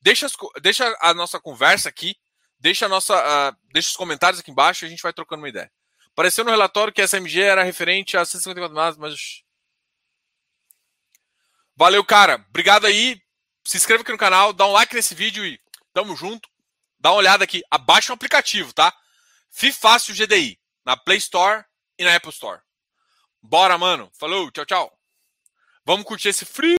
Deixa, deixa a nossa conversa aqui, deixa, nossa, uh, deixa os comentários aqui embaixo e a gente vai trocando uma ideia. Apareceu no relatório que a SMG era referente a 154 mais, mas. Valeu, cara. Obrigado aí se inscreva aqui no canal, dá um like nesse vídeo e tamo junto. Dá uma olhada aqui, abaixa o aplicativo, tá? Fifácil GDI, na Play Store e na Apple Store. Bora, mano. Falou, tchau, tchau. Vamos curtir esse frio.